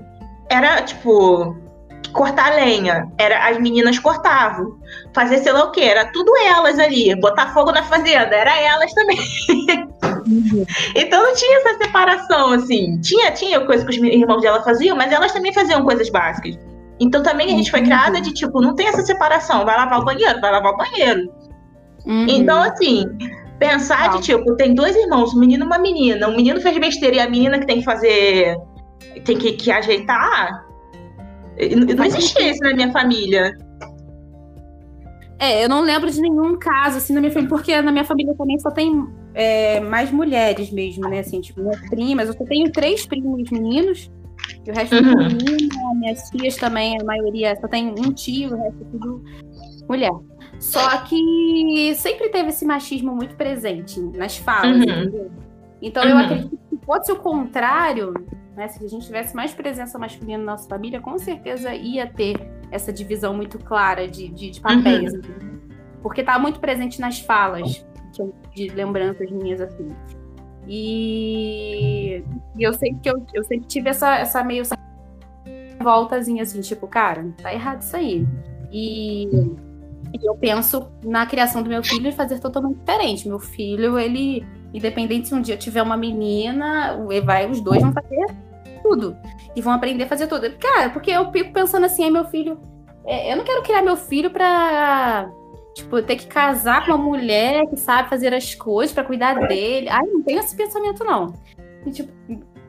era tipo, cortar lenha, era as meninas cortavam. Fazer sei lá o que, era tudo elas ali. Botar fogo na fazenda, era elas também. Uhum. então não tinha essa separação, assim. Tinha, tinha coisa que os irmãos dela faziam, mas elas também faziam coisas básicas. Então também a gente foi criada de tipo, não tem essa separação, vai lavar o banheiro, vai lavar o banheiro. Uhum. Então, assim, pensar de tipo, tem dois irmãos, um menino e uma menina. O menino fez besteira e a menina que tem que fazer. tem que, que ajeitar. Não existia isso na minha família. É, eu não lembro de nenhum caso assim na minha família, porque na minha família também só tem é, mais mulheres mesmo, né? Assim, tipo, minhas primas, eu só tenho três primos meninos, e o resto uhum. é menina, minhas tias também, a maioria só tem um tio, o resto é tudo mulher. Só que sempre teve esse machismo muito presente nas falas, uhum. entendeu? Então uhum. eu acredito que se fosse o contrário, né, se a gente tivesse mais presença masculina na nossa família, com certeza ia ter essa divisão muito clara de, de, de papéis. Uhum. Porque tá muito presente nas falas, de lembranças minhas assim. E, e eu sempre que eu, eu sempre tive essa, essa meio voltazinha assim, tipo, cara, tá errado isso aí. E e eu penso na criação do meu filho e fazer totalmente diferente. Meu filho, ele, independente se um dia tiver uma menina, vai, os dois vão fazer tudo. E vão aprender a fazer tudo. Cara, porque eu fico pensando assim, meu filho. É, eu não quero criar meu filho pra. Tipo, ter que casar com uma mulher que sabe fazer as coisas para cuidar dele. Ai, não tenho esse pensamento, não. E, tipo,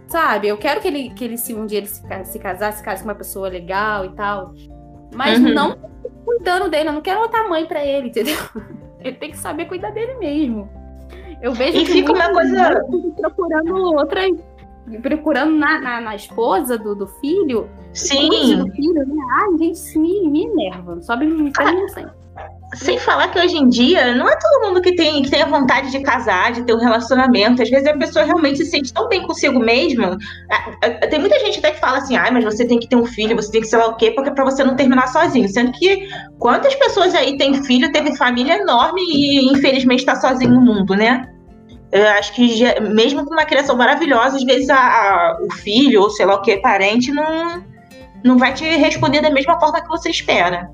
sabe, eu quero que ele, que ele se um dia ele se, se casar, se case com uma pessoa legal e tal. Mas uhum. não cuidando dele, eu não quero outra mãe para ele, entendeu? Ele tem que saber cuidar dele mesmo. Eu vejo e fica uma coisa procurando outra procurando na, na, na, esposa do, do filho. Sim. Do filho, né? Ai, gente, isso me, me enerva. Sobe me ah, sem falar que hoje em dia não é todo mundo que tem, que tem a vontade de casar, de ter um relacionamento. Às vezes a pessoa realmente se sente tão bem consigo mesma. Tem muita gente até que fala assim, ah, mas você tem que ter um filho, você tem que sei lá o quê, porque para você não terminar sozinho. Sendo que quantas pessoas aí têm filho, teve família enorme e infelizmente está sozinho no mundo, né? Eu acho que já, mesmo com uma criação maravilhosa, às vezes a, a, o filho ou sei lá o que, parente, não, não vai te responder da mesma forma que você espera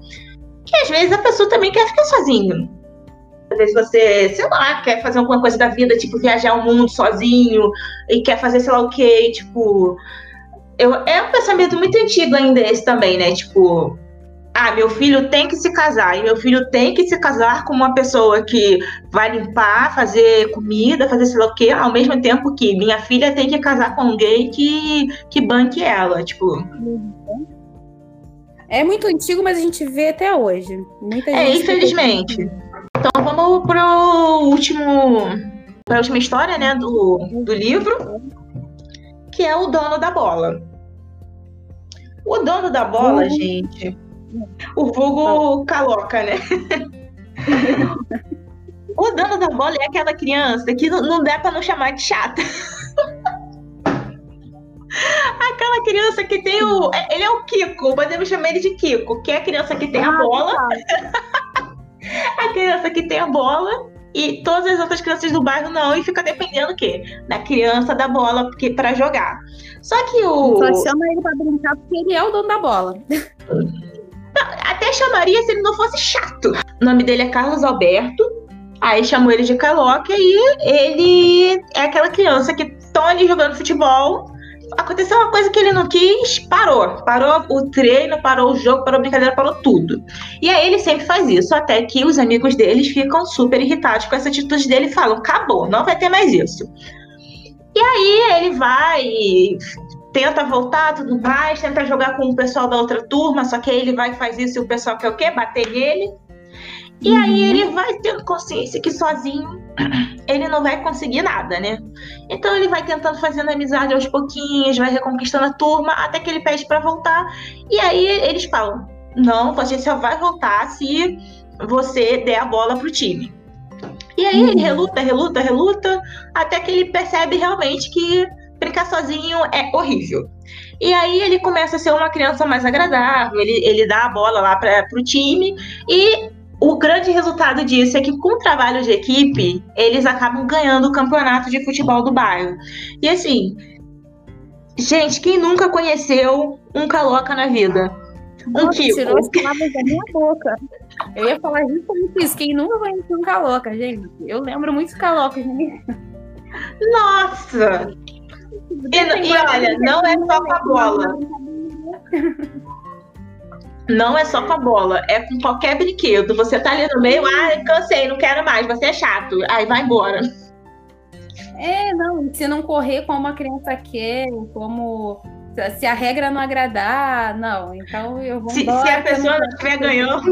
que às vezes a pessoa também quer ficar sozinho. Às vezes você, sei lá, quer fazer alguma coisa da vida, tipo viajar o mundo sozinho e quer fazer sei lá o quê, tipo. Eu, é um pensamento muito antigo ainda esse também, né? Tipo, ah, meu filho tem que se casar, e meu filho tem que se casar com uma pessoa que vai limpar, fazer comida, fazer sei lá o quê, ao mesmo tempo que minha filha tem que casar com alguém que, que banque ela, tipo. Uhum. É muito antigo, mas a gente vê até hoje. Muita é, infelizmente. Então vamos pro último. Para a última história, né, do, do livro, que é o dono da bola. O dono da bola, uhum. gente, o vulgo caloca, né? o dono da bola é aquela criança que não, não dá para não chamar de chata. Aquela criança que tem o. Ele é o Kiko, podemos chamar ele de Kiko, que é a criança que tem a ah, bola. a criança que tem a bola e todas as outras crianças do bairro não, e fica dependendo o quê? Da criança da bola porque, pra jogar. Só que o. Só chama ele pra brincar porque ele é o dono da bola. Até chamaria se ele não fosse chato. O nome dele é Carlos Alberto. Aí chamou ele de Caloca e ele é aquela criança que estão ali jogando futebol aconteceu uma coisa que ele não quis, parou. Parou o treino, parou o jogo, parou a brincadeira, parou tudo. E aí ele sempre faz isso, até que os amigos deles ficam super irritados com essa atitude dele e falam: acabou, não vai ter mais isso. E aí ele vai tenta voltar, tudo mais, tenta jogar com o pessoal da outra turma, só que aí ele vai e faz isso e o pessoal quer o quê? Bater nele. E aí uhum. ele vai tendo consciência que sozinho ele não vai conseguir nada, né? Então ele vai tentando fazendo amizade aos pouquinhos, vai reconquistando a turma, até que ele pede para voltar. E aí eles falam: "Não, você só vai voltar se você der a bola pro time". E aí ele uhum. reluta, reluta, reluta, até que ele percebe realmente que brincar sozinho é horrível. E aí ele começa a ser uma criança mais agradável, ele, ele dá a bola lá para o time e o grande resultado disso é que, com o trabalho de equipe, eles acabam ganhando o campeonato de futebol do bairro. E assim, gente, quem nunca conheceu um caloca na vida? Um Nossa, Kiko. Tirou as palavras da minha boca. Eu ia falar justamente isso. Quem nunca conheceu um caloca, gente? Eu lembro muito calocas. Né? Nossa! E, e olha, não é só com a bola. Não é só com a bola, é com qualquer brinquedo. Você tá ali no meio, ah, cansei, não quero mais, você é chato. Aí vai embora. É, não, se não correr como a criança quer, como se a regra não agradar, não. Então eu vou. Se, embora, se a pessoa não estiver ganhando.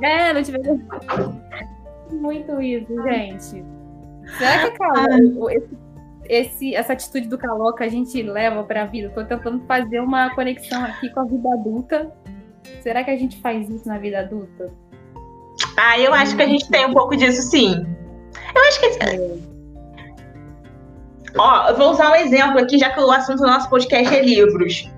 É, não estiver ganhando. Muito isso, gente. Será que, cara, esse, esse, essa atitude do Caloca a gente leva para a vida? Estou tentando fazer uma conexão aqui com a vida adulta Será que a gente faz isso na vida adulta? Ah, eu acho que a gente tem um pouco disso, sim. Eu acho que. É. Ó, eu vou usar um exemplo aqui, já que o assunto do nosso podcast é livros.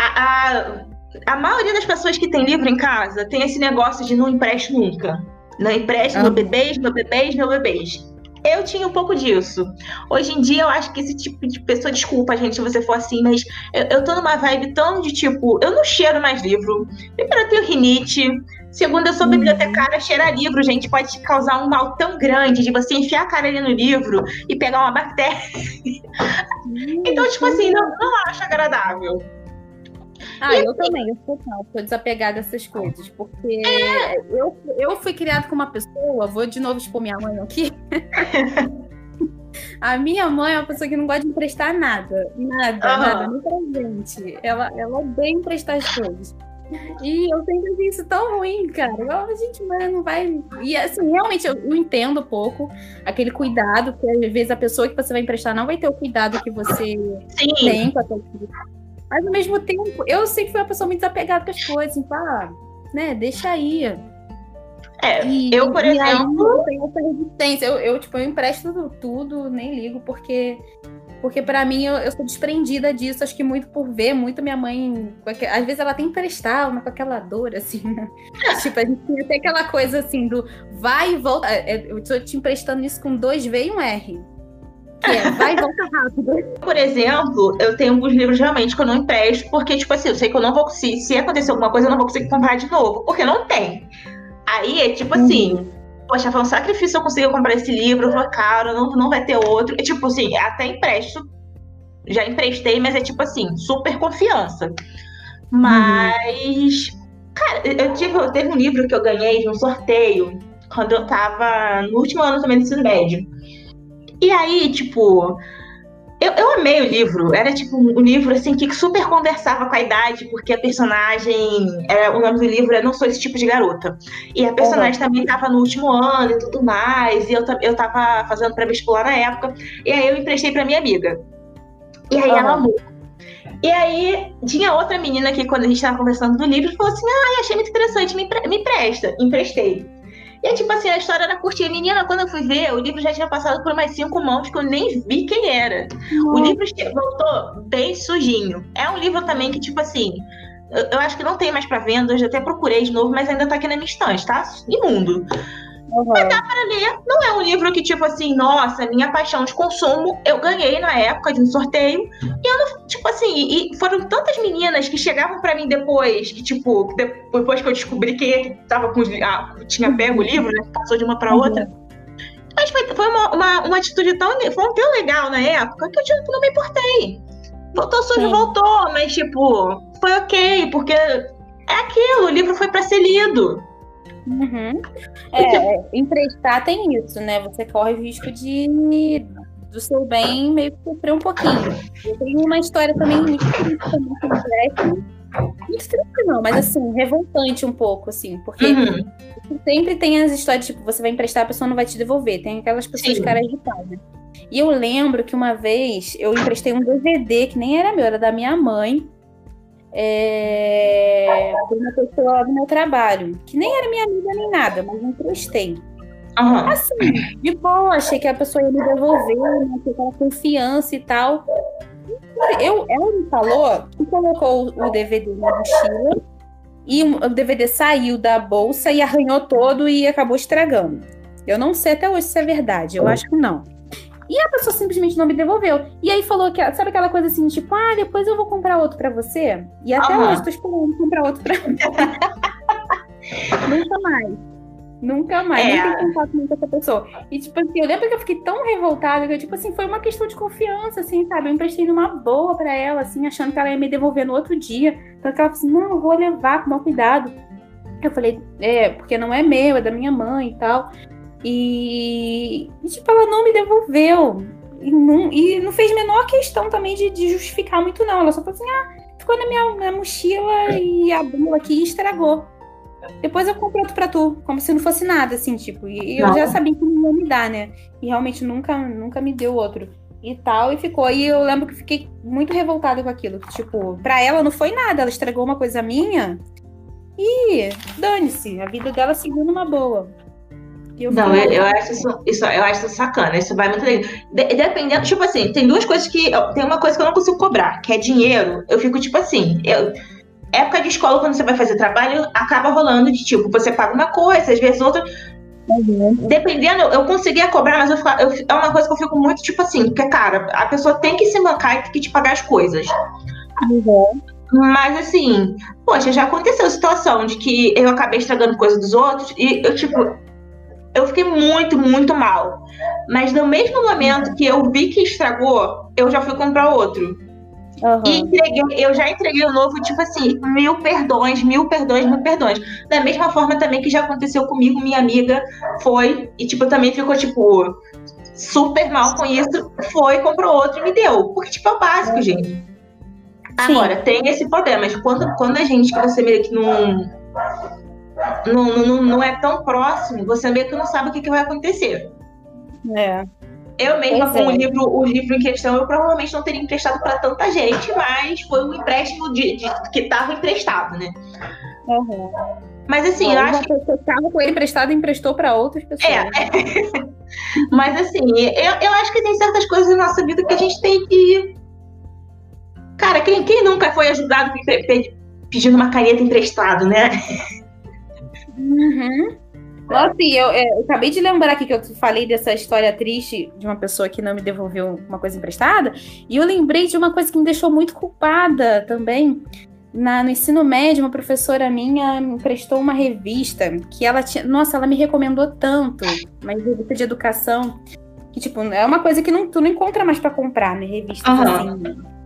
A, a, a maioria das pessoas que tem livro em casa tem esse negócio de não empreste nunca. Não empreste, ah. meu bebês, meu bebês, meu bebês. Eu tinha um pouco disso. Hoje em dia, eu acho que esse tipo de pessoa, desculpa, gente, se você for assim, mas eu, eu tô numa vibe tão de tipo, eu não cheiro mais livro. Primeiro, eu tenho rinite. Segundo, eu sou uhum. bibliotecária, cheirar livro, gente, pode causar um mal tão grande de você enfiar a cara ali no livro e pegar uma bactéria. então, tipo assim, não, não acho agradável. Ah, eu também, eu sou, não, sou desapegada a essas coisas, porque é. eu, eu fui criada com uma pessoa, vou de novo expor minha mãe aqui. a minha mãe é uma pessoa que não gosta de emprestar nada, nada, uhum. nada, nem presente. Ela, ela odeia emprestar as coisas. E eu sempre achei isso tão ruim, cara. Eu, a gente não vai. E assim, realmente eu, eu, entendo um pouco aquele cuidado, que às vezes a pessoa que você vai emprestar não vai ter o cuidado que você Sim. tem com a sua mas ao mesmo tempo, eu sempre fui uma pessoa muito desapegada com as coisas, assim, ah, né, deixa aí. É, e, eu, por exemplo. eu tenho essa resistência. Eu, eu, tipo, eu empresto tudo, tudo, nem ligo, porque. Porque para mim eu, eu, sou desprendida disso, acho que muito por ver muito minha mãe. Às vezes ela tem que emprestar, uma com aquela dor, assim, né? tipo, a gente tem até aquela coisa assim do vai e volta. É, eu tô te emprestando isso com dois V e um R. É, vai e volta rápido. Por exemplo, eu tenho alguns livros realmente que eu não empresto, porque, tipo assim, eu sei que eu não vou conseguir. Se acontecer alguma coisa, eu não vou conseguir comprar de novo, porque não tem. Aí é tipo assim. Uhum. Poxa, foi um sacrifício eu conseguir comprar esse livro, foi caro, não, não vai ter outro. É tipo assim, até empresto. Já emprestei, mas é tipo assim, super confiança. Mas. Uhum. Cara, eu tive, eu teve um livro que eu ganhei de um sorteio quando eu tava no último ano também do ensino médio. E aí, tipo, eu, eu amei o livro. Era tipo um livro assim que super conversava com a idade, porque a personagem. É, o nome do livro é Não Sou Esse Tipo de Garota. E a personagem uhum. também estava no último ano e tudo mais. E eu, eu tava fazendo pré-vestibular na época. E aí eu emprestei pra minha amiga. E aí uhum. ela amou. E aí, tinha outra menina que, quando a gente tava conversando do livro, falou assim: Ah, achei muito interessante, me, me empresta. Emprestei. E tipo assim, a história era curtinha. Menina, quando eu fui ver, o livro já tinha passado por mais cinco mãos que eu nem vi quem era. Uhum. O livro voltou bem sujinho. É um livro também que, tipo assim, eu, eu acho que não tem mais para venda. Eu já até procurei de novo, mas ainda tá aqui na minha estante, tá? Imundo. Uhum. Mas dá para ler. Não é um livro que, tipo assim, nossa, minha paixão de consumo, eu ganhei na época de um sorteio. E eu não, tipo assim, e foram tantas meninas que chegavam para mim depois, que, tipo, depois que eu descobri quem é que tava com ah, tinha pego o livro, né? Passou de uma para outra. Uhum. Mas foi, uma, uma, uma, atitude tão, foi tão legal na época que eu tipo, não me importei. Voltou sujo, voltou, mas, tipo, foi ok, porque é aquilo, o livro foi para ser lido. Uhum. É, emprestar tem isso, né? Você corre o risco de do seu bem meio que sofrer um pouquinho. Eu tenho uma história também muito triste empréstimo, Muito triste não, mas assim, revoltante um pouco, assim, porque uhum. sempre tem as histórias, tipo, você vai emprestar, a pessoa não vai te devolver. Tem aquelas pessoas Sim. caras de pau, né? E eu lembro que uma vez eu emprestei um DVD que nem era meu, era da minha mãe. É, uma pessoa do meu trabalho, que nem era minha amiga nem nada, mas emprestei. Uhum. Assim, de boa, achei que a pessoa ia me devolver, né, aquela confiança e tal. Eu, ela me falou que colocou o DVD na mochila e o DVD saiu da bolsa e arranhou todo e acabou estragando. Eu não sei até hoje se é verdade, eu acho que não. E a pessoa simplesmente não me devolveu. E aí falou que, sabe aquela coisa assim, tipo, ah, depois eu vou comprar outro pra você? E até uhum. hoje tô esperando comprar outro pra mim. Nunca mais. Nunca mais, é. nunca contato com essa pessoa. E, tipo assim, eu lembro que eu fiquei tão revoltada que, tipo assim, foi uma questão de confiança, assim, sabe? Eu emprestei numa boa pra ela, assim, achando que ela ia me devolver no outro dia. Então, ela falou assim: não, eu vou levar com mau cuidado. Eu falei, é, porque não é meu, é da minha mãe e tal. E, e tipo, ela não me devolveu. E não, e não fez menor questão também de, de, justificar muito, não. Ela só falou assim: ah, ficou na minha, minha mochila e abriu aqui e estragou. Depois eu compro outro pra tu, como se não fosse nada, assim, tipo. E eu não. já sabia que não ia me dar, né? E realmente nunca, nunca me deu outro. E tal, e ficou. E eu lembro que fiquei muito revoltada com aquilo. Tipo, pra ela não foi nada, ela estragou uma coisa minha. E dane-se, a vida dela seguiu numa boa. Eu não, eu, eu, acho isso, isso, eu acho sacana, isso vai muito legal. De, dependendo, tipo assim, tem duas coisas que. Tem uma coisa que eu não consigo cobrar, que é dinheiro. Eu fico, tipo assim, eu, época de escola, quando você vai fazer trabalho, acaba rolando de tipo, você paga uma coisa, às vezes outra. Uhum. Dependendo, eu conseguia cobrar, mas eu, eu, é uma coisa que eu fico muito tipo assim, porque, cara, a pessoa tem que se bancar e tem que te pagar as coisas. Uhum. Mas assim, poxa, já aconteceu situação de que eu acabei estragando coisa dos outros e eu, tipo, eu fiquei muito, muito mal. Mas no mesmo momento que eu vi que estragou, eu já fui comprar outro. Uhum. E entreguei, eu já entreguei o novo, tipo assim, mil perdões, mil perdões, mil perdões. Da mesma forma também que já aconteceu comigo, minha amiga foi, e tipo, também ficou, tipo, super mal com isso, foi, comprou outro e me deu. Porque, tipo, é o básico, uhum. gente. Agora, Sim. tem esse problema, mas quando, quando a gente que você meio que não, não, não, não é tão próximo, você meio que não sabe o que, que vai acontecer. É. Eu mesma, com é. o, livro, o livro em questão, eu provavelmente não teria emprestado para tanta gente, mas foi um empréstimo de, de que estava emprestado, né? Uhum. Mas assim, eu acho que. estava com ele emprestado e emprestou para outras pessoas. É. mas assim, eu, eu acho que tem certas coisas na nossa vida que a gente tem que. Cara, quem, quem nunca foi ajudado pedindo uma caneta emprestado, né? Uhum. Nossa, eu, é, eu, acabei de lembrar aqui que eu falei dessa história triste de uma pessoa que não me devolveu uma coisa emprestada, e eu lembrei de uma coisa que me deixou muito culpada também. Na, no ensino médio, uma professora minha me emprestou uma revista que ela tinha. Nossa, ela me recomendou tanto, uma revista de educação, que, tipo, é uma coisa que não, tu não encontra mais para comprar, né? Revista uhum. assim.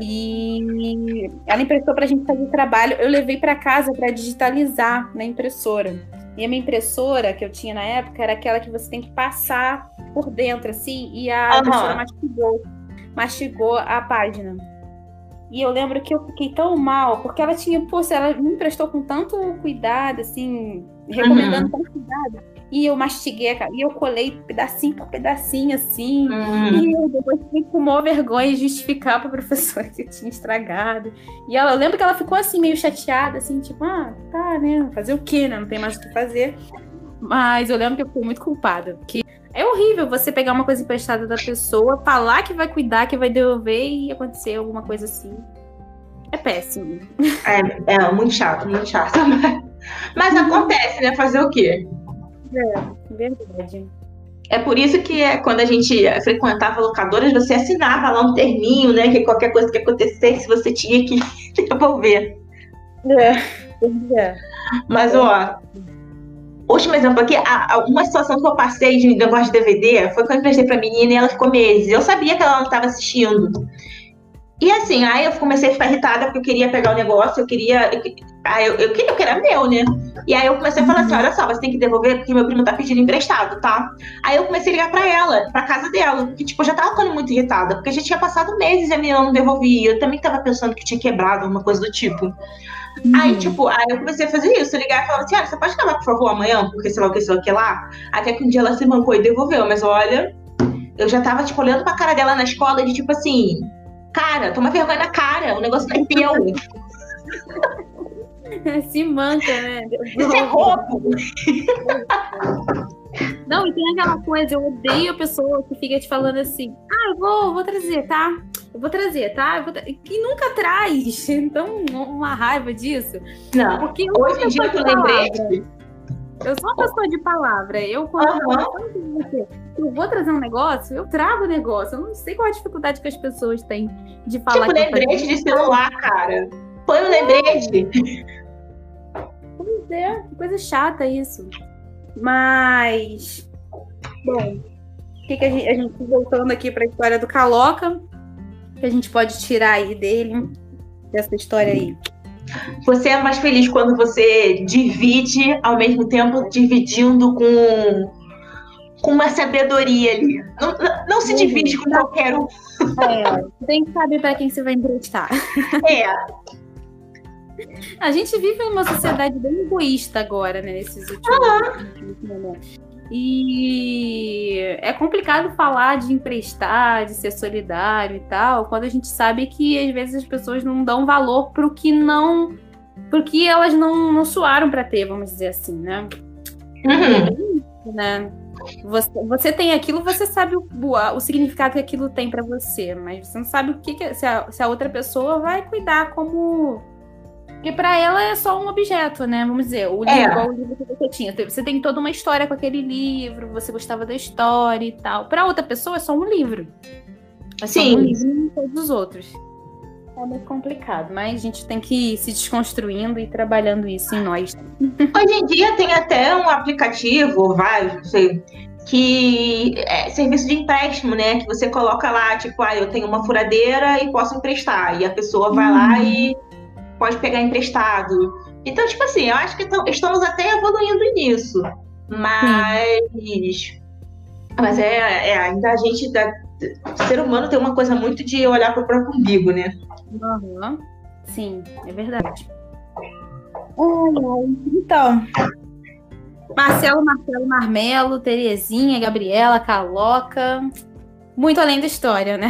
E ela emprestou para a gente fazer trabalho. Eu levei para casa para digitalizar na impressora. E a minha impressora que eu tinha na época era aquela que você tem que passar por dentro, assim, e a uhum. impressora mastigou, mastigou a página. E eu lembro que eu fiquei tão mal, porque ela tinha, pô, ela me emprestou com tanto cuidado, assim, recomendando uhum. tanto cuidado. E eu mastiguei, e eu colei pedacinho por pedacinho, assim. Uhum. E eu depois fiquei com maior vergonha de justificar pra professora que eu tinha estragado. E ela, eu lembro que ela ficou assim, meio chateada, assim, tipo, ah, tá, né? Fazer o quê, né? Não tem mais o que fazer. Mas eu lembro que eu fiquei muito culpada. Porque é horrível você pegar uma coisa emprestada da pessoa, falar que vai cuidar, que vai devolver e acontecer alguma coisa assim. É péssimo. É, é muito chato, muito chato. Mas acontece, né? Fazer o quê? É, verdade. É por isso que é, quando a gente frequentava locadoras, você assinava lá um terminho, né? Que qualquer coisa que acontecesse, você tinha que devolver. É, é. Mas, ó, último exemplo aqui, uma situação que eu passei de negócio de DVD foi quando eu emprestei pra menina e ela ficou meses. Eu sabia que ela não estava assistindo. E assim, aí eu comecei a ficar irritada porque eu queria pegar o negócio, eu queria. Aí eu, eu queria que era meu, né? E aí eu comecei a falar assim: olha só, você tem que devolver porque meu primo tá pedindo emprestado, tá? Aí eu comecei a ligar pra ela, pra casa dela. Porque, tipo, eu já tava ficando muito irritada, porque já tinha passado meses e a menina não devolvia. Eu também tava pensando que tinha quebrado, uma coisa do tipo. Uhum. Aí, tipo, aí eu comecei a fazer isso, ligar e falava assim, olha, você pode levar, por favor, amanhã, porque sei lá o que, sei lá o que lá. Até que um dia ela se mancou e devolveu, mas olha, eu já tava, tipo, olhando pra cara dela na escola de tipo assim, cara, toma vergonha na cara, o negócio não é teu. Se manca, né? Isso é roubo! Não, e tem aquela coisa, eu odeio a pessoa que fica te falando assim, ah, eu vou, vou trazer, tá? Eu vou trazer, tá? Vou tra... E nunca traz. Então, uma raiva disso. Não, Porque hoje em dia eu lembrei. Eu sou uma pessoa de palavra. Eu, quando uhum. eu, vou trazer um negócio, eu trago o negócio. Eu não sei qual a dificuldade que as pessoas têm de falar. Tipo, lembrete de celular, cara. Põe um lembrete. Pois é, que coisa chata isso. Mas. Bom, o que, que a, gente, a gente voltando aqui para a história do Caloca, que a gente pode tirar aí dele, dessa história aí? Você é mais feliz quando você divide, ao mesmo tempo dividindo com com uma sabedoria ali. Não, não se divide com qualquer um. É, tem que saber para quem você vai emprestar. É. A gente vive numa sociedade bem egoísta agora, né? Nesses últimos anos. E é complicado falar de emprestar, de ser solidário e tal, quando a gente sabe que às vezes as pessoas não dão valor pro que não. pro que elas não, não suaram para ter, vamos dizer assim, né? Uhum. né? Você, você tem aquilo, você sabe o, o significado que aquilo tem para você, mas você não sabe o que, que se, a, se a outra pessoa vai cuidar como porque para ela é só um objeto, né? Vamos dizer, o livro, é. igual o livro que você tinha. Você tem toda uma história com aquele livro, você gostava da história e tal. Para outra pessoa é só um livro. É só Sim. um livro e todos os outros. É muito complicado, mas a gente tem que ir se desconstruindo e trabalhando isso em nós. Hoje em dia tem até um aplicativo, vai, não sei, que é serviço de empréstimo, né? Que você coloca lá, tipo, ah, eu tenho uma furadeira e posso emprestar. E a pessoa vai lá uhum. e pode pegar emprestado. Então, tipo assim, eu acho que estamos até evoluindo nisso. Mas. Mas é, é, ainda a gente. Dá, o ser humano tem uma coisa muito de olhar para o próprio umbigo, né? Uhum. Sim, é verdade. Então, Marcelo, Marcelo, Marmelo, Terezinha, Gabriela, Caloca. Muito além da história, né?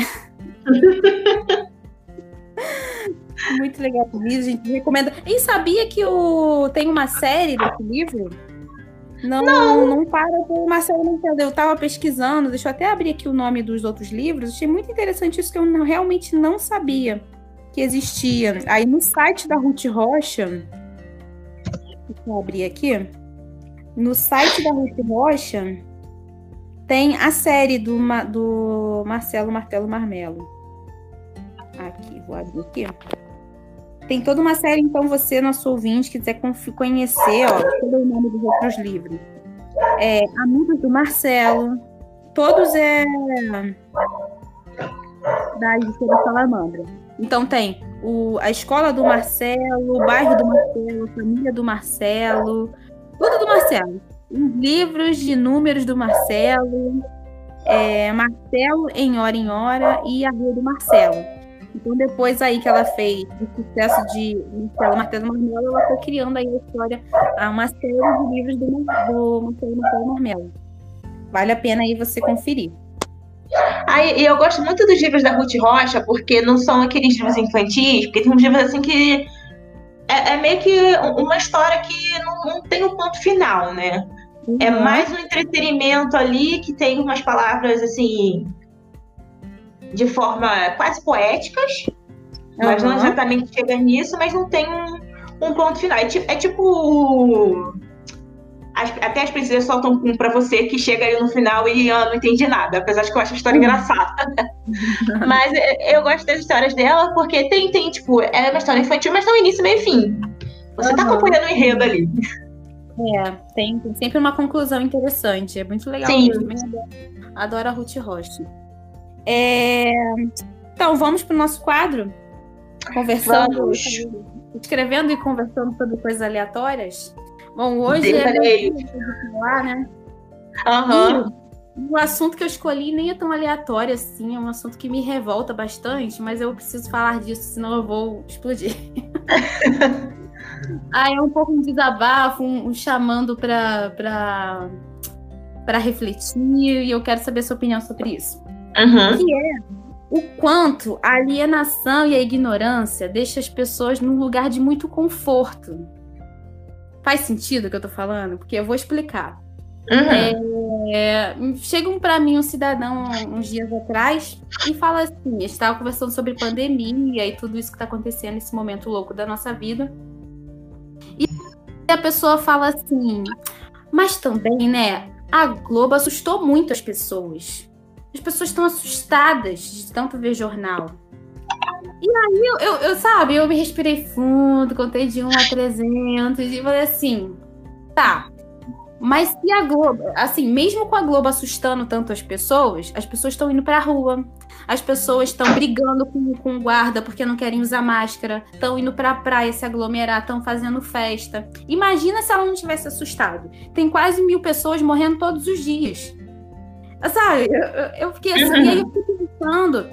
Muito legal o livro, a gente recomenda. E sabia que o... tem uma série desse livro? Não, não, não para por Marcelo não entendeu. Eu tava pesquisando, deixa eu até abrir aqui o nome dos outros livros. Achei muito interessante isso que eu não, realmente não sabia que existia. Aí no site da Ruth Rocha, deixa eu abrir aqui. No site da Ruth Rocha tem a série do, do Marcelo Martelo Marmelo. Aqui, vou abrir aqui. Tem toda uma série, então, você, nosso ouvinte, quiser conhecer, ó, todo o nome dos outros livros. É, Amigos do Marcelo, todos é da editora Salamandra. Então tem o, a escola do Marcelo, o bairro do Marcelo, a família do Marcelo, tudo do Marcelo. Os livros de números do Marcelo, é, Marcelo em hora em hora e a rua do Marcelo. Então, depois aí que ela fez o sucesso de Marcelo Martelo Marmelo, ela foi criando aí a história, uma série de livros do, do Marcelo Martelo Marmelo. Vale a pena aí você conferir. Aí, eu gosto muito dos livros da Ruth Rocha, porque não são aqueles livros infantis, porque tem uns livros assim que é, é meio que uma história que não, não tem um ponto final, né? É uhum. É mais um entretenimento ali que tem umas palavras assim de forma quase poéticas, mas não exatamente chega nisso, mas não tem um, um ponto final. É, tipo, é tipo as, até as princesas soltam um pra você que chega aí no final e eu não entendi nada, apesar de que eu acho a história uhum. engraçada. mas é, eu gosto das histórias dela porque tem, tem, tipo, é uma história infantil, mas tem início, meio e fim. Você uhum. tá acompanhando o enredo ali. É, tem, tem, sempre uma conclusão interessante. É muito legal. Sim. Adoro a Ruth Rocha. É... Então, vamos para o nosso quadro? Conversando. Vamos. escrevendo e conversando sobre coisas aleatórias. Bom, hoje é falar, né? Uhum. O assunto que eu escolhi nem é tão aleatório assim, é um assunto que me revolta bastante, mas eu preciso falar disso, senão eu vou explodir. ah, é um pouco um desabafo, um, um chamando para para refletir, e eu quero saber a sua opinião sobre isso. Uhum. Que é o quanto a alienação e a ignorância deixam as pessoas num lugar de muito conforto. Faz sentido o que eu tô falando? Porque eu vou explicar. Uhum. É, chegam para mim um cidadão uns dias atrás e fala assim: a gente estava conversando sobre pandemia e tudo isso que está acontecendo nesse momento louco da nossa vida. E a pessoa fala assim: mas também, né? A Globo assustou muito as pessoas. As pessoas estão assustadas de tanto ver jornal. E aí, eu, eu, eu, sabe, eu me respirei fundo, contei de 1 a 300 e falei assim, tá, mas se a Globo, assim, mesmo com a Globo assustando tanto as pessoas, as pessoas estão indo pra rua, as pessoas estão brigando com, com o guarda porque não querem usar máscara, estão indo pra praia se aglomerar, estão fazendo festa. Imagina se ela não tivesse assustado. Tem quase mil pessoas morrendo todos os dias. Sabe, eu, eu fiquei assim, uhum. e aí eu fiquei pensando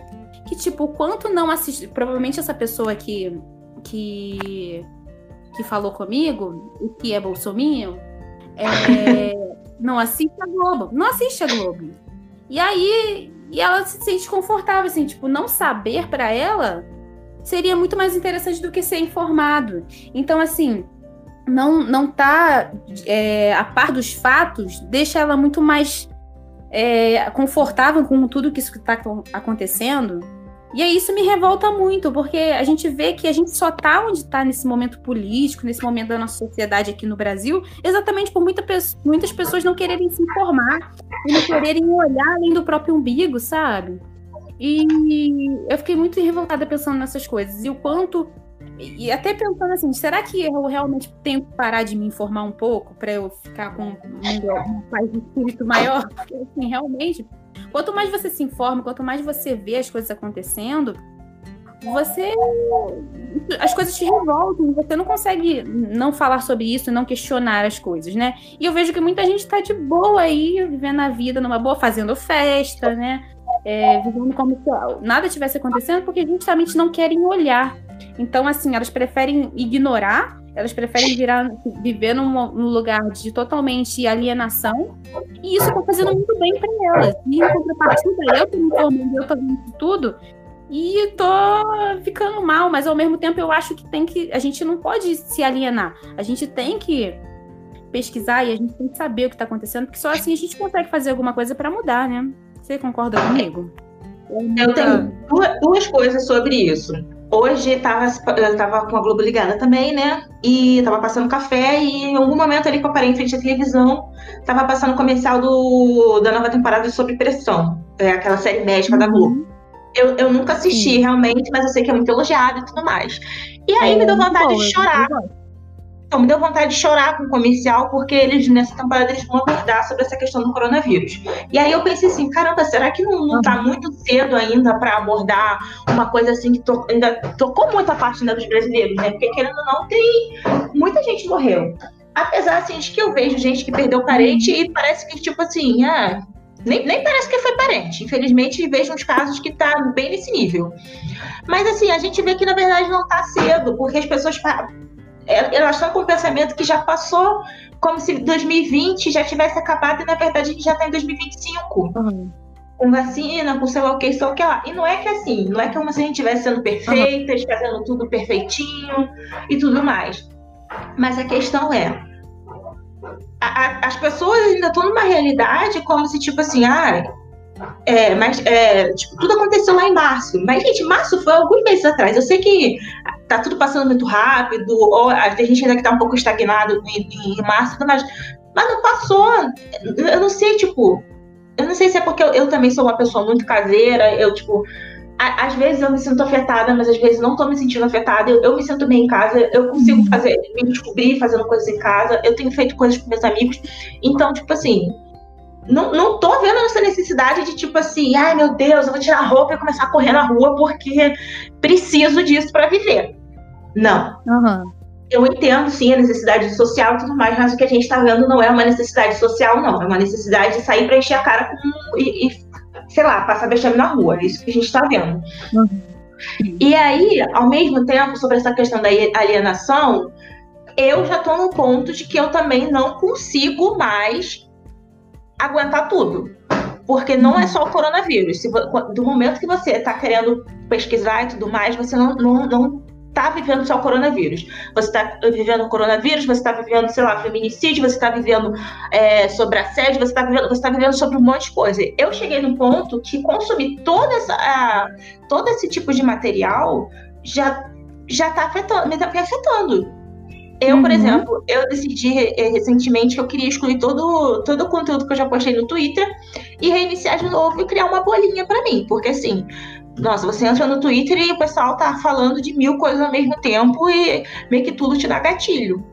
que, tipo, quanto não assistir. Provavelmente essa pessoa que, que, que falou comigo, que é bolsominho, é, não assiste a Globo. Não assiste a Globo. E aí, e ela se sente confortável, assim, tipo, não saber para ela seria muito mais interessante do que ser informado. Então, assim, não, não tá é, a par dos fatos deixa ela muito mais é, confortável com tudo que está acontecendo. E aí isso me revolta muito, porque a gente vê que a gente só está onde está nesse momento político, nesse momento da nossa sociedade aqui no Brasil, exatamente por muita, muitas pessoas não quererem se informar e não quererem olhar além do próprio umbigo, sabe? E eu fiquei muito revoltada pensando nessas coisas. E o quanto e até pensando assim, será que eu realmente tenho que parar de me informar um pouco para eu ficar com um, paz de espírito maior? Porque, assim, realmente, quanto mais você se informa, quanto mais você vê as coisas acontecendo, você. As coisas te revoltam, você não consegue não falar sobre isso, não questionar as coisas, né? E eu vejo que muita gente está de boa aí, vivendo a vida numa boa, fazendo festa, né? É, vivendo como se nada tivesse acontecendo, porque justamente não querem olhar então, assim, elas preferem ignorar, elas preferem virar, viver num, num lugar de totalmente alienação, e isso está fazendo muito bem para elas. E em contrapartida, eu tô me formando, eu tô vendo tudo, e tô ficando mal, mas ao mesmo tempo eu acho que tem que. A gente não pode se alienar. A gente tem que pesquisar e a gente tem que saber o que está acontecendo, porque só assim a gente consegue fazer alguma coisa para mudar, né? Você concorda comigo? Eu tenho duas, duas coisas sobre isso. Hoje tava, eu tava com a Globo ligada também, né? E tava passando café e em algum momento ali que eu parei em frente à televisão, tava passando o comercial do, da nova temporada de Sob Pressão, é aquela série médica uhum. da Globo. Eu, eu nunca assisti Sim. realmente, mas eu sei que é muito elogiado e tudo mais. E aí é, me deu vontade bom, de chorar. Então, me deu vontade de chorar com o comercial, porque eles, nessa temporada, eles vão abordar sobre essa questão do coronavírus. E aí eu pensei assim, caramba, será que não, não tá muito cedo ainda para abordar uma coisa assim que to, ainda tocou muito a parte ainda dos brasileiros, né? Porque querendo ou não, tem. Muita gente morreu. Apesar, assim, de que eu vejo gente que perdeu parente e parece que, tipo assim, ah, nem, nem parece que foi parente. Infelizmente, vejo uns casos que tá bem nesse nível. Mas assim, a gente vê que na verdade não tá cedo, porque as pessoas elas estão com um pensamento que já passou como se 2020 já tivesse acabado e na verdade a gente já está em 2025. Uhum. Com vacina, com sei lá o que, lá o que lá. E não é que assim, não é como se a gente estivesse sendo perfeitas, uhum. fazendo tudo perfeitinho e tudo mais. Mas a questão é, a, a, as pessoas ainda estão numa realidade como se, tipo assim, ah, é, mas é, tipo, tudo aconteceu lá em março. Mas, gente, março foi alguns meses atrás. Eu sei que tá tudo passando muito rápido, ou a gente ainda que tá um pouco estagnado em, em março, mas, mas não passou. Eu não sei, tipo, eu não sei se é porque eu, eu também sou uma pessoa muito caseira, eu, tipo, a, às vezes eu me sinto afetada, mas às vezes não tô me sentindo afetada, eu, eu me sinto bem em casa, eu consigo uhum. fazer, me descobrir fazendo coisas em casa, eu tenho feito coisas com meus amigos, então, tipo assim, não, não tô vendo essa necessidade de tipo assim, ai meu Deus, eu vou tirar a roupa e começar a correr na rua porque preciso disso para viver. Não. Uhum. Eu entendo, sim, a necessidade social e tudo mais, mas o que a gente está vendo não é uma necessidade social, não. É uma necessidade de sair para encher a cara com, e, e, sei lá, passar vexame na rua. É isso que a gente está vendo. Uhum. E aí, ao mesmo tempo, sobre essa questão da alienação, eu já estou no ponto de que eu também não consigo mais aguentar tudo. Porque não é só o coronavírus. Se, do momento que você está querendo pesquisar e tudo mais, você não, não, não tá vivendo só o coronavírus. Você está vivendo o coronavírus, você está vivendo, sei lá, feminicídio, você está vivendo é, sobre assédio, você está vivendo, você tá vivendo sobre um monte de coisa. Eu cheguei num ponto que consumir toda essa, a, todo esse tipo de material já já está afetando, me, tá me afetando. Eu, uhum. por exemplo, eu decidi recentemente que eu queria excluir todo, todo o conteúdo que eu já postei no Twitter e reiniciar de novo e criar uma bolinha para mim. Porque assim, nossa, você entra no Twitter e o pessoal tá falando de mil coisas ao mesmo tempo e meio que tudo te dá gatilho.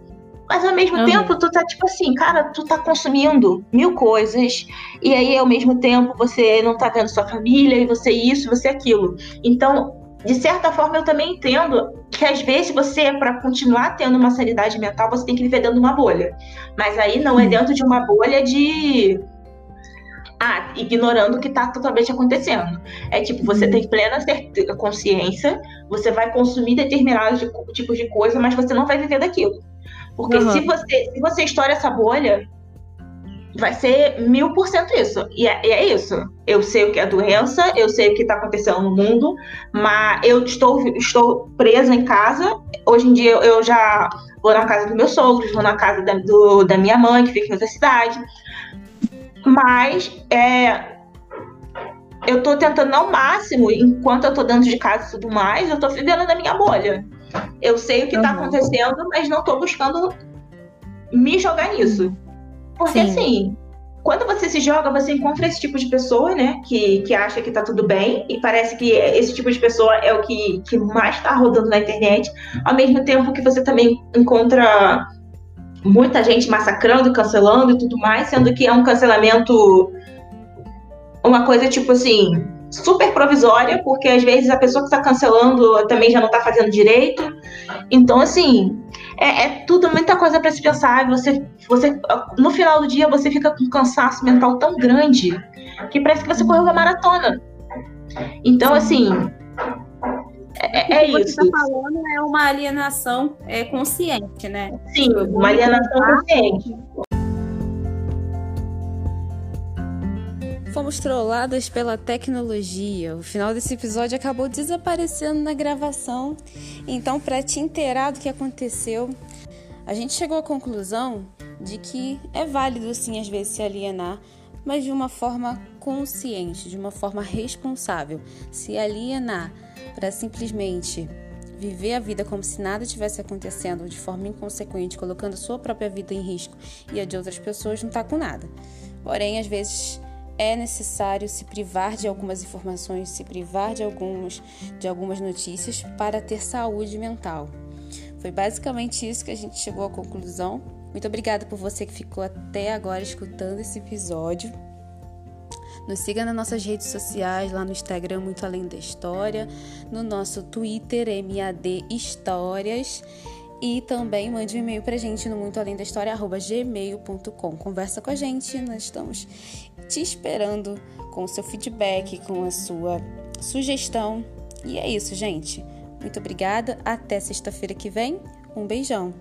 Mas ao mesmo uhum. tempo, tu tá tipo assim, cara, tu tá consumindo mil coisas, e aí ao mesmo tempo você não tá vendo sua família, e você isso, você aquilo. Então, de certa forma, eu também entendo que às vezes você, para continuar tendo uma sanidade mental, você tem que viver dentro de uma bolha. Mas aí não é dentro de uma bolha de. Ah, ignorando o que está totalmente acontecendo. É tipo, você tem plena consciência, você vai consumir determinados tipos de coisa, mas você não vai viver daquilo. Porque uhum. se, você, se você estoura essa bolha, vai ser mil por cento isso. E é, é, isso. Eu sei o que é doença, eu sei o que está acontecendo no mundo, mas eu estou, estou presa em casa. Hoje em dia eu já vou na casa dos meus sogros, vou na casa da, do, da minha mãe, que fica em outra cidade. Mas é, eu estou tentando ao máximo, enquanto eu estou dentro de casa e tudo mais, eu estou vivendo na minha bolha. Eu sei o que está acontecendo, mas não estou buscando me jogar nisso. Porque Sim. assim, quando você se joga, você encontra esse tipo de pessoa, né? Que, que acha que tá tudo bem, e parece que esse tipo de pessoa é o que, que mais tá rodando na internet, ao mesmo tempo que você também encontra muita gente massacrando, cancelando e tudo mais, sendo que é um cancelamento uma coisa tipo assim, super provisória, porque às vezes a pessoa que está cancelando também já não está fazendo direito. Então, assim, é, é tudo muita coisa para se pensar. Você, você, no final do dia, você fica com um cansaço mental tão grande que parece que você correu uma maratona. Então, assim, é, é, o que isso. Você está falando é uma alienação é, consciente, né? Sim, uma alienação consciente. Fomos trolladas pela tecnologia. O final desse episódio acabou desaparecendo na gravação. Então, para te inteirar do que aconteceu, a gente chegou à conclusão de que é válido sim às vezes se alienar, mas de uma forma consciente, de uma forma responsável. Se alienar para simplesmente viver a vida como se nada tivesse acontecendo de forma inconsequente, colocando sua própria vida em risco e a de outras pessoas, não está com nada. Porém, às vezes é necessário se privar de algumas informações, se privar de, alguns, de algumas notícias para ter saúde mental. Foi basicamente isso que a gente chegou à conclusão. Muito obrigada por você que ficou até agora escutando esse episódio. Nos siga nas nossas redes sociais, lá no Instagram Muito Além da História, no nosso Twitter MAD Histórias e também mande um e-mail pra gente no muito além da história gmail.com. Conversa com a gente, nós estamos te esperando com o seu feedback, com a sua sugestão. E é isso, gente. Muito obrigada. Até sexta-feira que vem. Um beijão.